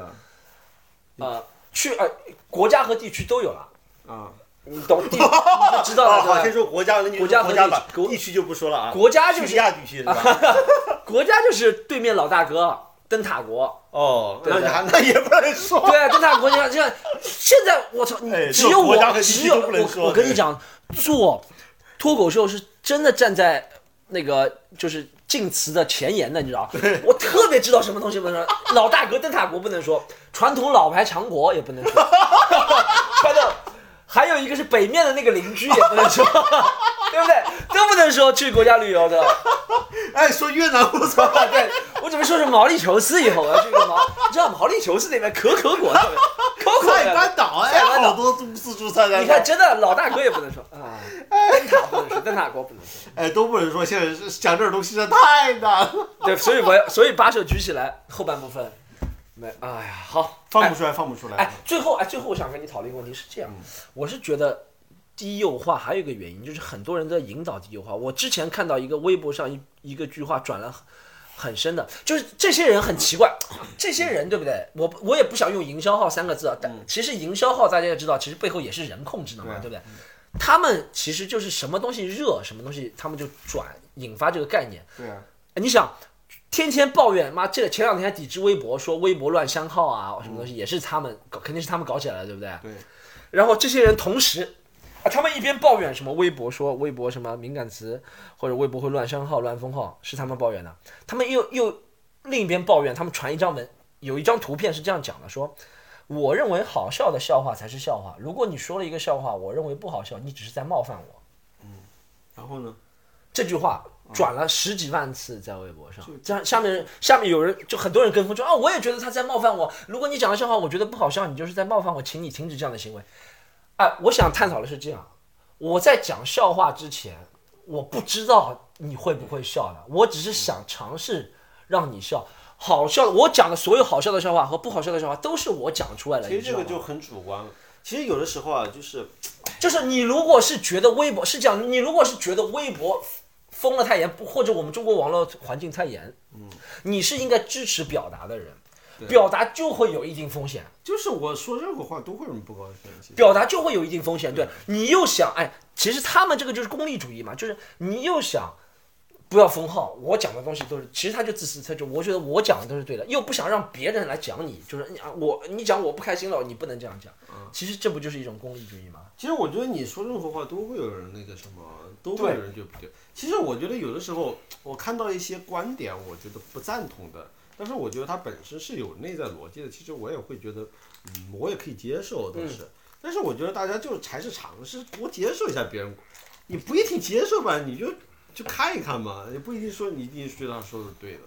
呃，去呃国家和地区都有了，啊，你懂地，你就知道了，好，先？说国家，国家和国家吧，地区地区就不说了啊。国家就是亚地区是吧？国家就是对面老大哥灯塔国，哦，那那也不能说。对啊，灯塔国，你看，你看，现在我操，只有我，只有我，我跟你讲，做脱口秀是真的站在那个就是晋祠的前沿的，你知道？我特别知道什么东西不能说，老大哥灯塔国不能说，传统老牌强国也不能说，还有还有一个是北面的那个邻居也不能说，对不对？都不能说去国家旅游的。哎，说越南不错。对，我准备说是毛里求斯以后我要去个毛，你知道毛里求斯那边可可果特别 Coco 菜班岛，哎，好多都四川菜单。你看，真的老大哥也不能说啊，灯塔不能说，灯塔国不能说。哎，都不能说，现在是讲这种东西真的太难了，对，所以我要所以把手举起来，后半部分没，哎呀，好，放不出来，放不出来。哎，最后哎，最后我想跟你讨论一个问题是这样，我是觉得低幼化还有一个原因，就是很多人在引导低幼化。我之前看到一个微博上一一个句话转了很很深的，就是这些人很奇怪，这些人对不对？我我也不想用营销号三个字啊，但其实营销号大家也知道，其实背后也是人控制的嘛，对对不对？他们其实就是什么东西热，什么东西他们就转引发这个概念。对啊，你想，天天抱怨，妈，这前两天还抵制微博，说微博乱删号啊，什么东西也是他们搞，肯定是他们搞起来的，对不对？对。然后这些人同时，啊，他们一边抱怨什么微博说微博什么敏感词或者微博会乱删号、乱封号，是他们抱怨的，他们又又另一边抱怨，他们传一张文，有一张图片是这样讲的，说。我认为好笑的笑话才是笑话。如果你说了一个笑话，我认为不好笑，你只是在冒犯我。嗯然后呢？这句话转了十几万次在微博上，这样下面下面有人就很多人跟风，说啊，我也觉得他在冒犯我。如果你讲的笑话我觉得不好笑，你就是在冒犯我，请你停止这样的行为。哎，我想探讨的是这样，我在讲笑话之前，我不知道你会不会笑的，我只是想尝试让你笑。好笑的，我讲的所有好笑的笑话和不好笑的笑话都是我讲出来的。其实这个就很主观了。其实有的时候啊，就是就是你如果是觉得微博是这样，你如果是觉得微博封了太严，不或者我们中国网络环境太严，嗯，你是应该支持表达的人，表达就会有一定风险，就是我说任何话都会有人不高兴。表达就会有一定风险。对你又想，哎，其实他们这个就是功利主义嘛，就是你又想。不要封号，我讲的东西都是，其实他就自私他就我觉得我讲的都是对的，又不想让别人来讲你，就是你啊，我你讲我不开心了，你不能这样讲。其实这不就是一种功利主义吗？其实我觉得你说任何话都会有人那个什么，都会有人觉得不对。其实我觉得有的时候我看到一些观点，我觉得不赞同的，但是我觉得它本身是有内在逻辑的。其实我也会觉得，嗯，我也可以接受，但是。但是我觉得大家就还是尝试多接受一下别人，你不一定接受吧，你就就看一看嘛，也不一定说你一定觉得他说的是对的。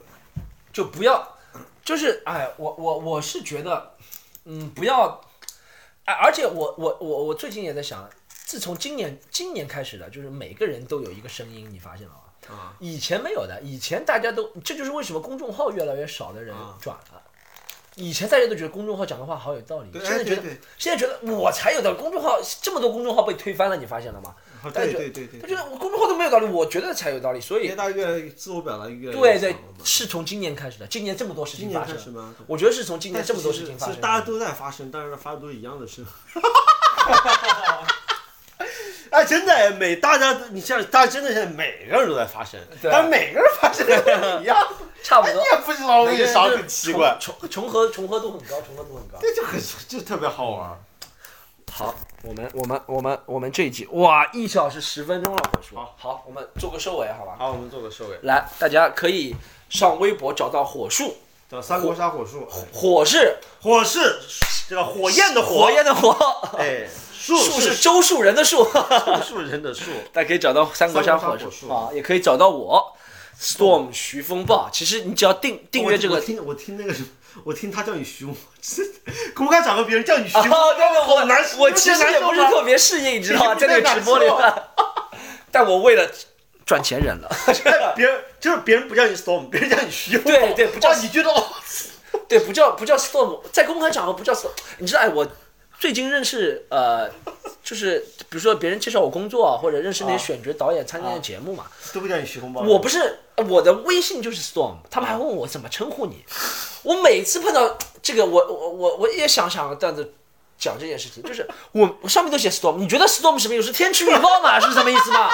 就不要，就是哎，我我我是觉得，嗯，不要，哎，而且我我我我最近也在想，自从今年今年开始的，就是每个人都有一个声音，你发现了吗？啊，以前没有的，以前大家都，这就是为什么公众号越来越少的人啊转了。以前大家都觉得公众号讲的话好有道理，现在觉得现在觉得我才有道理。公众号这么多公众号被推翻了，你发现了吗？他觉得我公众号都没有道理，我觉得才有道理。所以因为大家越自我表达越对对是从今年开始的。今年这么多事情发生？我觉得是从今年这么多事情发生。大家都在发生，但是发的都是一样的事。哎，真的哎，每大家，你像大家真的现在每个人都在发声，对但每个人发声都不一样，差不多 你。也不知道为啥，很奇怪，重重重合重合度很高，重合度很高。这就很就特别好玩。好，我们我们我们我们这一集哇，一小时十分钟了，火叔。好，好，我们做个收尾，好吧？好，我们做个收尾，来，大家可以上微博找到火树，叫三国杀火术，火是火是这个火焰的火焰的火，哎，树树是周树人的树，周树人的树，大家可以找到三国杀火三国杀火树树啊，也可以找到我 Storm 徐风暴。其实你只要订订阅这个我我听我听那个什么，我听他叫你徐，公开场合别人叫你徐，啊，对对，好难受，我其实也不是特别适应，你知道吗？在那个直播里，但我为了赚钱忍了。哎别人就是别人不叫你 storm，别人叫你徐，对对不叫你觉得哦，对，不叫不叫 storm，在公开场合不叫 storm。你知道，哎，我最近认识呃，就是比如说别人介绍我工作啊，或者认识那些啊选角导演参加的节目嘛，都不叫你徐红包，我不是我的微信就是 storm，他们还问我怎么称呼你，我每次碰到这个，我我我我也想想段子。讲这件事情，就是我我上面都写 storm，你觉得 storm 什么意思？是天气预报嘛？是什么意思吗？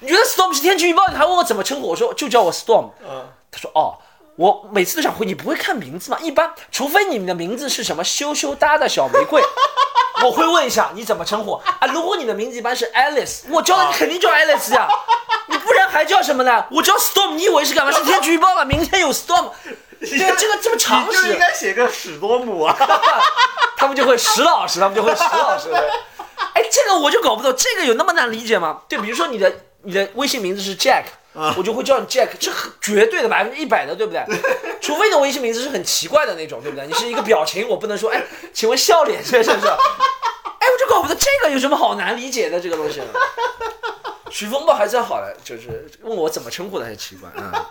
你觉得 storm 是天气预报？你还问我怎么称呼？我说就叫我 storm。嗯，他说哦，我每次都想回，你不会看名字吗？一般，除非你们的名字是什么羞羞哒的小玫瑰，我会问一下你怎么称呼啊。如果你的名字一般是 Alice，我叫你肯定叫 Alice 呀，你不然还叫什么呢？我叫 Storm，你以为是干嘛？是天气预报吗？明天有 Storm。对啊，这个这么常识，你就应该写个史多姆啊，他们就会史老师，他们就会史老师。对哎，这个我就搞不懂，这个有那么难理解吗？对，比如说你的你的微信名字是 Jack，我就会叫你 Jack，这很绝对的百分之一百的，对不对？除非你的微信名字是很奇怪的那种，对不对？你是一个表情，我不能说，哎，请问笑脸这是不是？哎，我就搞不懂这个有什么好难理解的这个东西。徐风暴还算好了，就是问我怎么称呼的还奇怪啊。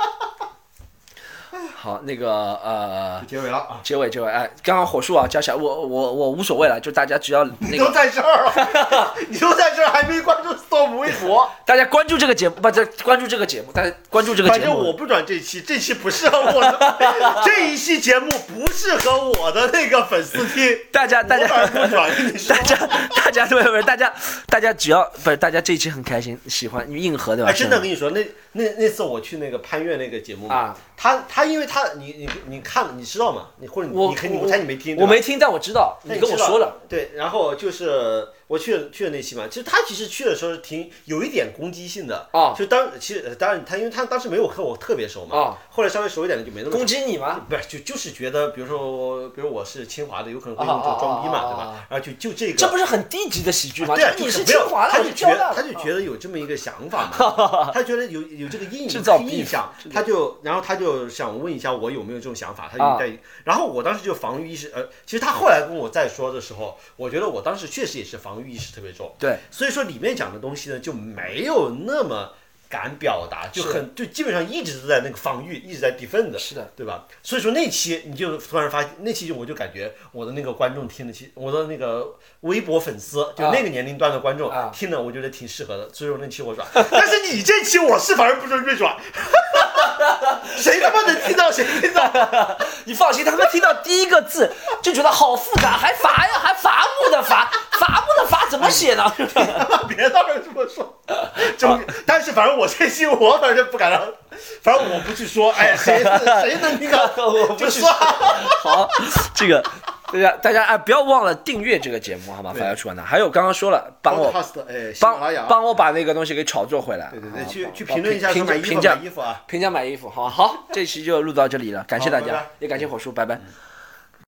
好，那个呃，结尾了啊！结尾结尾，哎，刚刚火速啊，加起来，我我我无所谓了，就大家只要那你都在这儿了，你都在这儿，还没关注 Storm 微博。大家关注这个节目，不，这关注这个节目，大家关注这个节目。反正我不转这期，这期不适合我的，这一期节目不适合我的那个粉丝听。大家大家不转，大。家 大家对不对大家大家只要不是大家这一期很开心，喜欢硬核对吧？哎，真的跟你说，那那那次我去那个潘越那个节目嘛啊，他他因为他你你你看了你知道吗？你或者你我你肯定我我猜你没听，对吧我没听，但我知道你跟我说了。对，然后就是我去了去了那期嘛，其实他其实去的时候挺有一点攻击性的啊就当其实呃当然他因为他当时没有和我特别熟嘛啊，后来稍微熟一点的就没那么攻击你吗？不是就就是觉得比如说我比如我是清华的，有可能会用这种装逼嘛，对吧？然后就就这个这不是很低级的喜剧吗？对你是清华的，他就觉得他就觉得有这么一个想法嘛，他觉得有有这个阴影制造印象他就然后他就想问一下我有没有这种想法，他啊就在，然后我当时就防御意识，呃，其实他后来跟我再说的时候，我觉得我当时确实也是防御意识特别重，对，所以说里面讲的东西呢就没有那么敢表达，就很就基本上一直都在那个防御，一直在 defend 的，是的，对吧？所以说那期你就突然发现，那期就我就感觉我的那个观众听的，其我的那个微博粉丝，就那个年龄段的观众、啊。听的，我觉得挺适合的。所以说那期我转，但是你这期我是反而不是没转，谁他妈能听到谁听到？你放心，他们听到第一个字就觉得好复杂，还伐呀，还伐木的伐，伐木的罚怎么写呢？别到这么说，就但是反正我这期我反正不敢让，反正我不去说，哎，谁谁能听到 我不去说。好，这个大家大家哎，不要忘了订阅这个节目，好吗？发要出版的，还有刚刚说了，帮我帮帮我把那个东西给炒作回来。对对对，去去评论一下，评价买衣服啊。评价买衣服，好好，这期就录到这里了，感谢大家也感谢火叔，拜拜。嗯